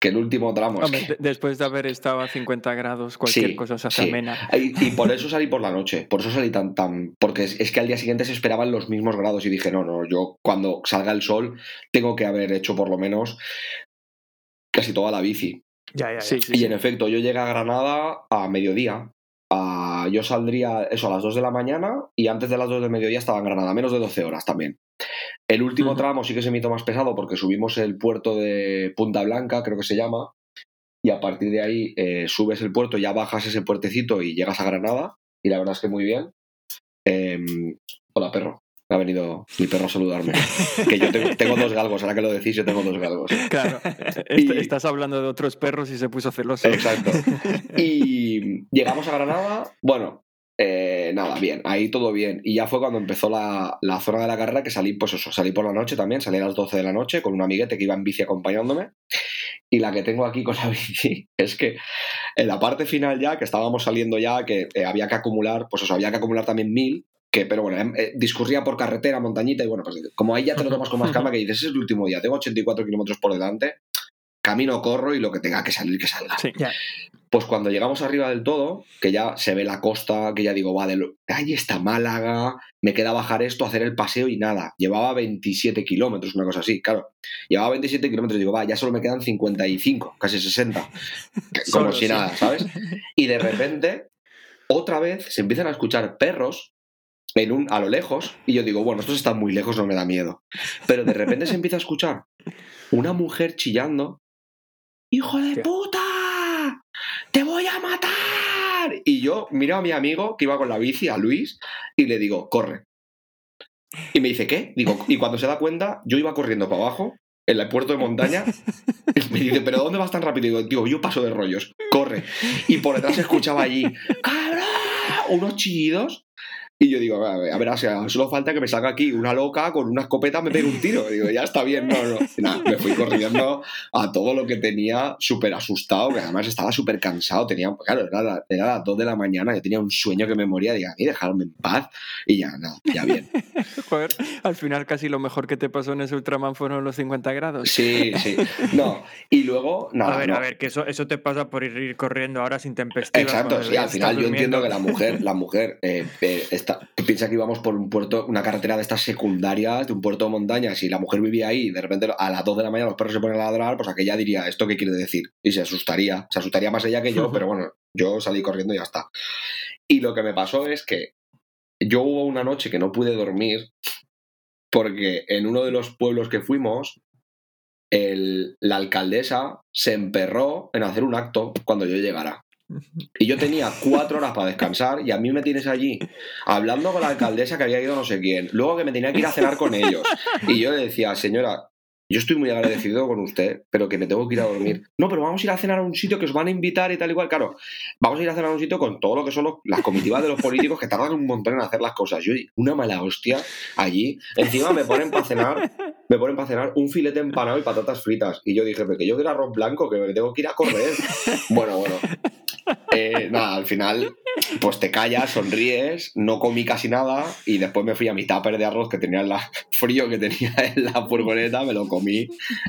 que el último tramo. Después de haber estado a 50 grados, cualquier cosa se hace amena. Y, por eso salí por la noche, por eso salí tan, tan. Porque es, que al día siguiente se esperaban los mismos grados y dije, no, no, yo cuando salga el sol tengo que haber hecho por lo menos casi toda la bici. Ya, ya, sí, y en efecto, yo llegué a Granada a mediodía. yo saldría eso a las 2 de la mañana y antes de las 2 de mediodía estaba en Granada, menos de 12 horas también. El último tramo sí que se me hizo más pesado porque subimos el puerto de Punta Blanca, creo que se llama, y a partir de ahí eh, subes el puerto, ya bajas ese puertecito y llegas a Granada, y la verdad es que muy bien. Em, hola, perro. Ha venido mi perro a saludarme. Que yo tengo, dos galgos, ahora que lo decís, yo tengo dos galgos. Claro, estás hablando de otros perros y se puso celoso. Exacto. Y llegamos a Granada, bueno, eh, nada, bien, ahí todo bien. Y ya fue cuando empezó la, zona de la carrera que salí, pues eso, salí por la noche también, salí a las 12 de la noche con un amiguete que iba en bici acompañándome. Y la que tengo aquí con la bici es que en la parte final ya, que estábamos saliendo ya, que eh, había que acumular, pues eso, había que acumular también mil, que, pero bueno, em, eh, discurría por carretera, montañita, y bueno, pues como ahí ya te lo tomas con más calma, que dices, es el último día, tengo 84 kilómetros por delante, camino, corro y lo que tenga que salir, que salga. Pues cuando llegamos arriba del todo, que ya se ve la costa, que ya digo, va, de ahí está Málaga, me queda bajar esto, hacer el paseo y nada. Llevaba 27 kilómetros, una cosa así, claro. Llevaba 27 kilómetros, digo, va, ya solo me quedan 55, casi 60. Como si nada, ¿sabes? Y de repente, otra vez se empiezan a escuchar perros en un, a lo lejos, y yo digo, bueno, estos están muy lejos, no me da miedo. Pero de repente se empieza a escuchar una mujer chillando ¡Hijo de puta! ¡Te voy a matar! Y yo miro a mi amigo que iba con la bici, a Luis, y le digo, corre. Y me dice, ¿qué? Digo, y cuando se da cuenta, yo iba corriendo para abajo, en el puerto de montaña, me dice, ¿pero dónde vas tan rápido? Y digo, yo paso de rollos, corre. Y por detrás se escuchaba allí, ¡cabrón! Unos chillidos y yo digo, a ver, a ver, solo falta que me salga aquí una loca con una escopeta, me pegue un tiro. digo, ya está bien, no, no. Nada, me fui corriendo a todo lo que tenía súper asustado, que además estaba súper cansado. Tenía, claro, era, era las 2 de la mañana, yo tenía un sueño que me moría. Diga, mí dejarme en paz. Y ya, nada, ya bien. Joder, al final casi lo mejor que te pasó en ese Ultraman fueron los 50 grados. Sí, sí. No, y luego, nada. A ver, a ver, que eso, eso te pasa por ir, corriendo ahora sin tempestades. Exacto, sí, al final yo entiendo que la mujer, la mujer eh, eh, piensa que íbamos por un puerto, una carretera de estas secundarias, de un puerto de montañas, y la mujer vivía ahí, y de repente a las 2 de la mañana los perros se ponen a ladrar, pues aquella diría, ¿esto qué quiere decir? Y se asustaría, se asustaría más ella que yo, pero bueno, yo salí corriendo y ya está. Y lo que me pasó es que yo hubo una noche que no pude dormir porque en uno de los pueblos que fuimos, la alcaldesa se emperró en hacer un acto cuando yo llegara. Y yo tenía cuatro horas para descansar y a mí me tienes allí hablando con la alcaldesa que había ido no sé quién. Luego que me tenía que ir a cenar con ellos. Y yo le decía, señora, yo estoy muy agradecido con usted, pero que me tengo que ir a dormir. No, pero vamos a ir a cenar a un sitio que os van a invitar y tal igual. Claro, vamos a ir a cenar a un sitio con todo lo que son las comitivas de los políticos que tardan un montón en hacer las cosas. Yo, una mala hostia allí. Encima me ponen para cenar, me ponen para cenar un filete empanado y patatas fritas. Y yo dije, pero que yo quiero arroz blanco, que me tengo que ir a correr. Bueno, bueno. Eh, nada, al final, pues te callas, sonríes, no comí casi nada y después me fui a mi tupper de arroz que tenía el frío que tenía en la furgoneta, me lo comí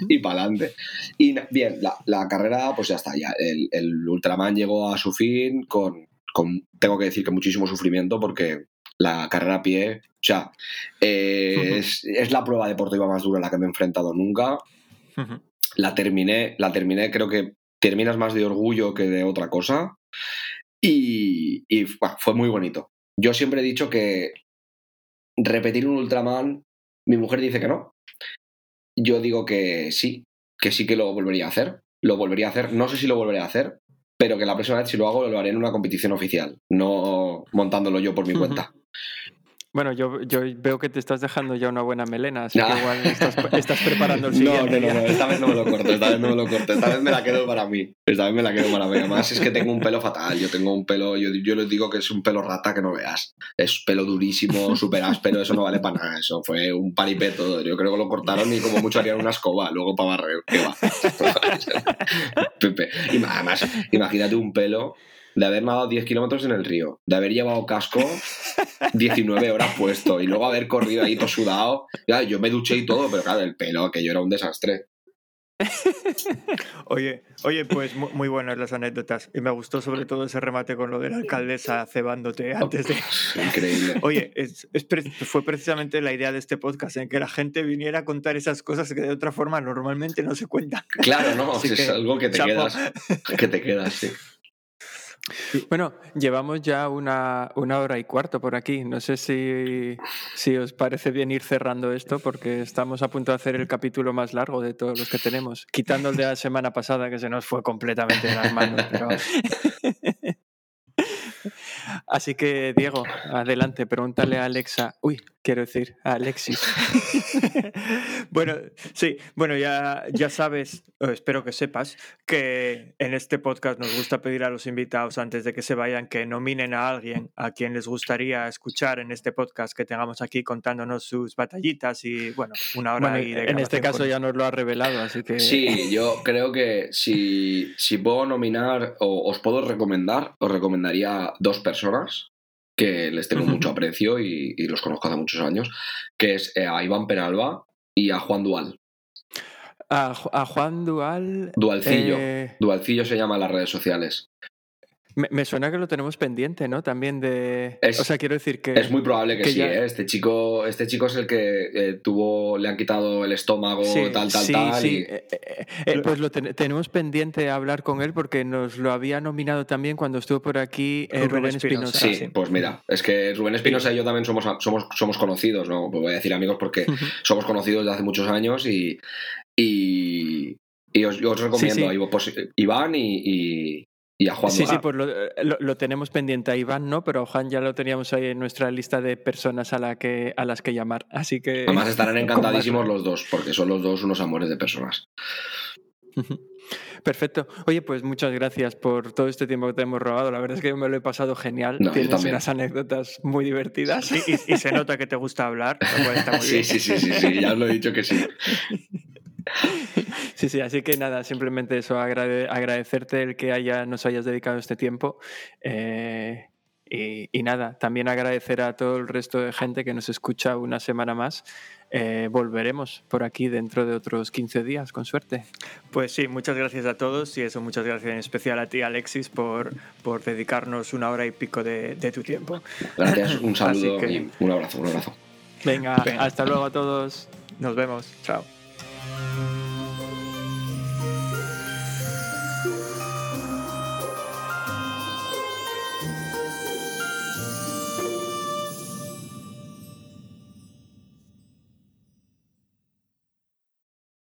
y para adelante. Y bien, la, carrera, pues ya está, ya. El, Ultraman llegó a su fin con, tengo que decir que muchísimo sufrimiento porque la carrera a pie, o sea, eh, es, la prueba deportiva más dura a la que me he enfrentado nunca. La terminé, la terminé, creo que terminas más de orgullo que de otra cosa. Y, fue muy bonito. Yo siempre he dicho que repetir un Ultraman, mi mujer dice que no. Yo digo que sí, que sí que lo volvería a hacer. Lo volvería a hacer, no sé si lo volveré a hacer, pero que la próxima vez si lo hago lo haré en una competición oficial, no montándolo yo por mi cuenta. Bueno, yo, yo veo que te estás dejando ya una buena melena, así que igual estás, preparando el siguiente. No, no, no, esta vez no me lo corto, esta vez no me lo corto, esta vez me la quedo para mí, esta vez me la quedo para mí. Además es que tengo un pelo fatal, yo tengo un pelo, yo, yo les digo que es un pelo rata que no veas. Es pelo durísimo, súper áspero, eso no vale para nada, eso fue un palipeto. Yo creo que lo cortaron y como mucho harían una escoba, luego para barrer, ¿qué va? Pepe. Y además, imagínate un pelo de haber nadado 10 kilómetros en el río, de haber llevado casco 19 horas puesto y luego haber corrido ahí todo sudado. Ya, yo me duché y todo, pero claro, el pelo, aquello era un desastre. oye, oye, pues muy, buenas las anécdotas. Y me gustó sobre todo ese remate con lo de la alcaldesa cebándote antes de. Increíble. Oye, fue precisamente la idea de este podcast, en que la gente viniera a contar esas cosas que de otra forma normalmente no se cuentan. Claro, no, es algo que te quedas. Que te quedas, sí. Bueno, llevamos ya una, una, hora y cuarto por aquí. No sé si, si, os parece bien ir cerrando esto porque estamos a punto de hacer el capítulo más largo de todos los que tenemos, quitando el de la semana pasada que se nos fue completamente de las manos. Pero... Así que, Diego, adelante, pregúntale a Alexa. Uy, quiero decir, a Alexis. bueno, sí, bueno, ya, ya sabes, espero que sepas, que en este podcast nos gusta pedir a los invitados antes de que se vayan que nominen a alguien a quien les gustaría escuchar en este podcast que tengamos aquí contándonos sus batallitas y, bueno, una hora bueno, de En este caso ya nos lo ha revelado, así que. Sí, yo creo que si, si puedo nominar o os puedo recomendar, os recomendaría dos personas que les tengo mucho aprecio y, los conozco hace muchos años, que es eh, a Iván Penalba y a Juan Dual. A, Juan Dual. Dualcillo. Eh, Dualcillo se llama en las redes sociales. Me, suena que lo tenemos pendiente, ¿no? También de. o sea, quiero decir que. Es muy probable que, sí, ¿eh? Este chico, este chico es el que eh, tuvo. Le han quitado el estómago, tal, tal, tal. Sí, eh, pues lo tenemos pendiente hablar con él porque nos lo había nominado también cuando estuvo por aquí Rubén, Espinosa. Sí, pues mira, es que Rubén Espinosa y yo también somos, somos, somos conocidos, ¿no? Pues voy a decir amigos porque somos conocidos desde hace muchos años y. Y, os, recomiendo a pues, Iván y, y a Juan. Sí, sí, pues eh, lo, tenemos pendiente a Iván, ¿no? Pero a Juan ya lo teníamos ahí en nuestra lista de personas a, la que, a las que llamar. Así que. Además estarán encantadísimos los dos, porque son los dos unos amores de personas. Perfecto. Oye, pues muchas gracias por todo este tiempo que te hemos robado. La verdad es que yo me lo he pasado genial. Tienes unas anécdotas muy divertidas. y, se nota que te gusta hablar. sí, sí, sí, sí, sí, ya os lo he dicho que sí. Sí, sí, así que nada, simplemente eso, agradecerte el que haya, nos hayas dedicado este tiempo. Eh, y, nada, también agradecer a todo el resto de gente que nos escucha una semana más. Eh, volveremos por aquí dentro de otros 15 días, con suerte. Pues sí, muchas gracias a todos y eso, muchas gracias en especial a ti, Alexis, por, por dedicarnos una hora y pico de, tu tiempo. Gracias, un saludo y un abrazo, un abrazo. Venga, hasta luego a todos. Nos vemos. Chao. Música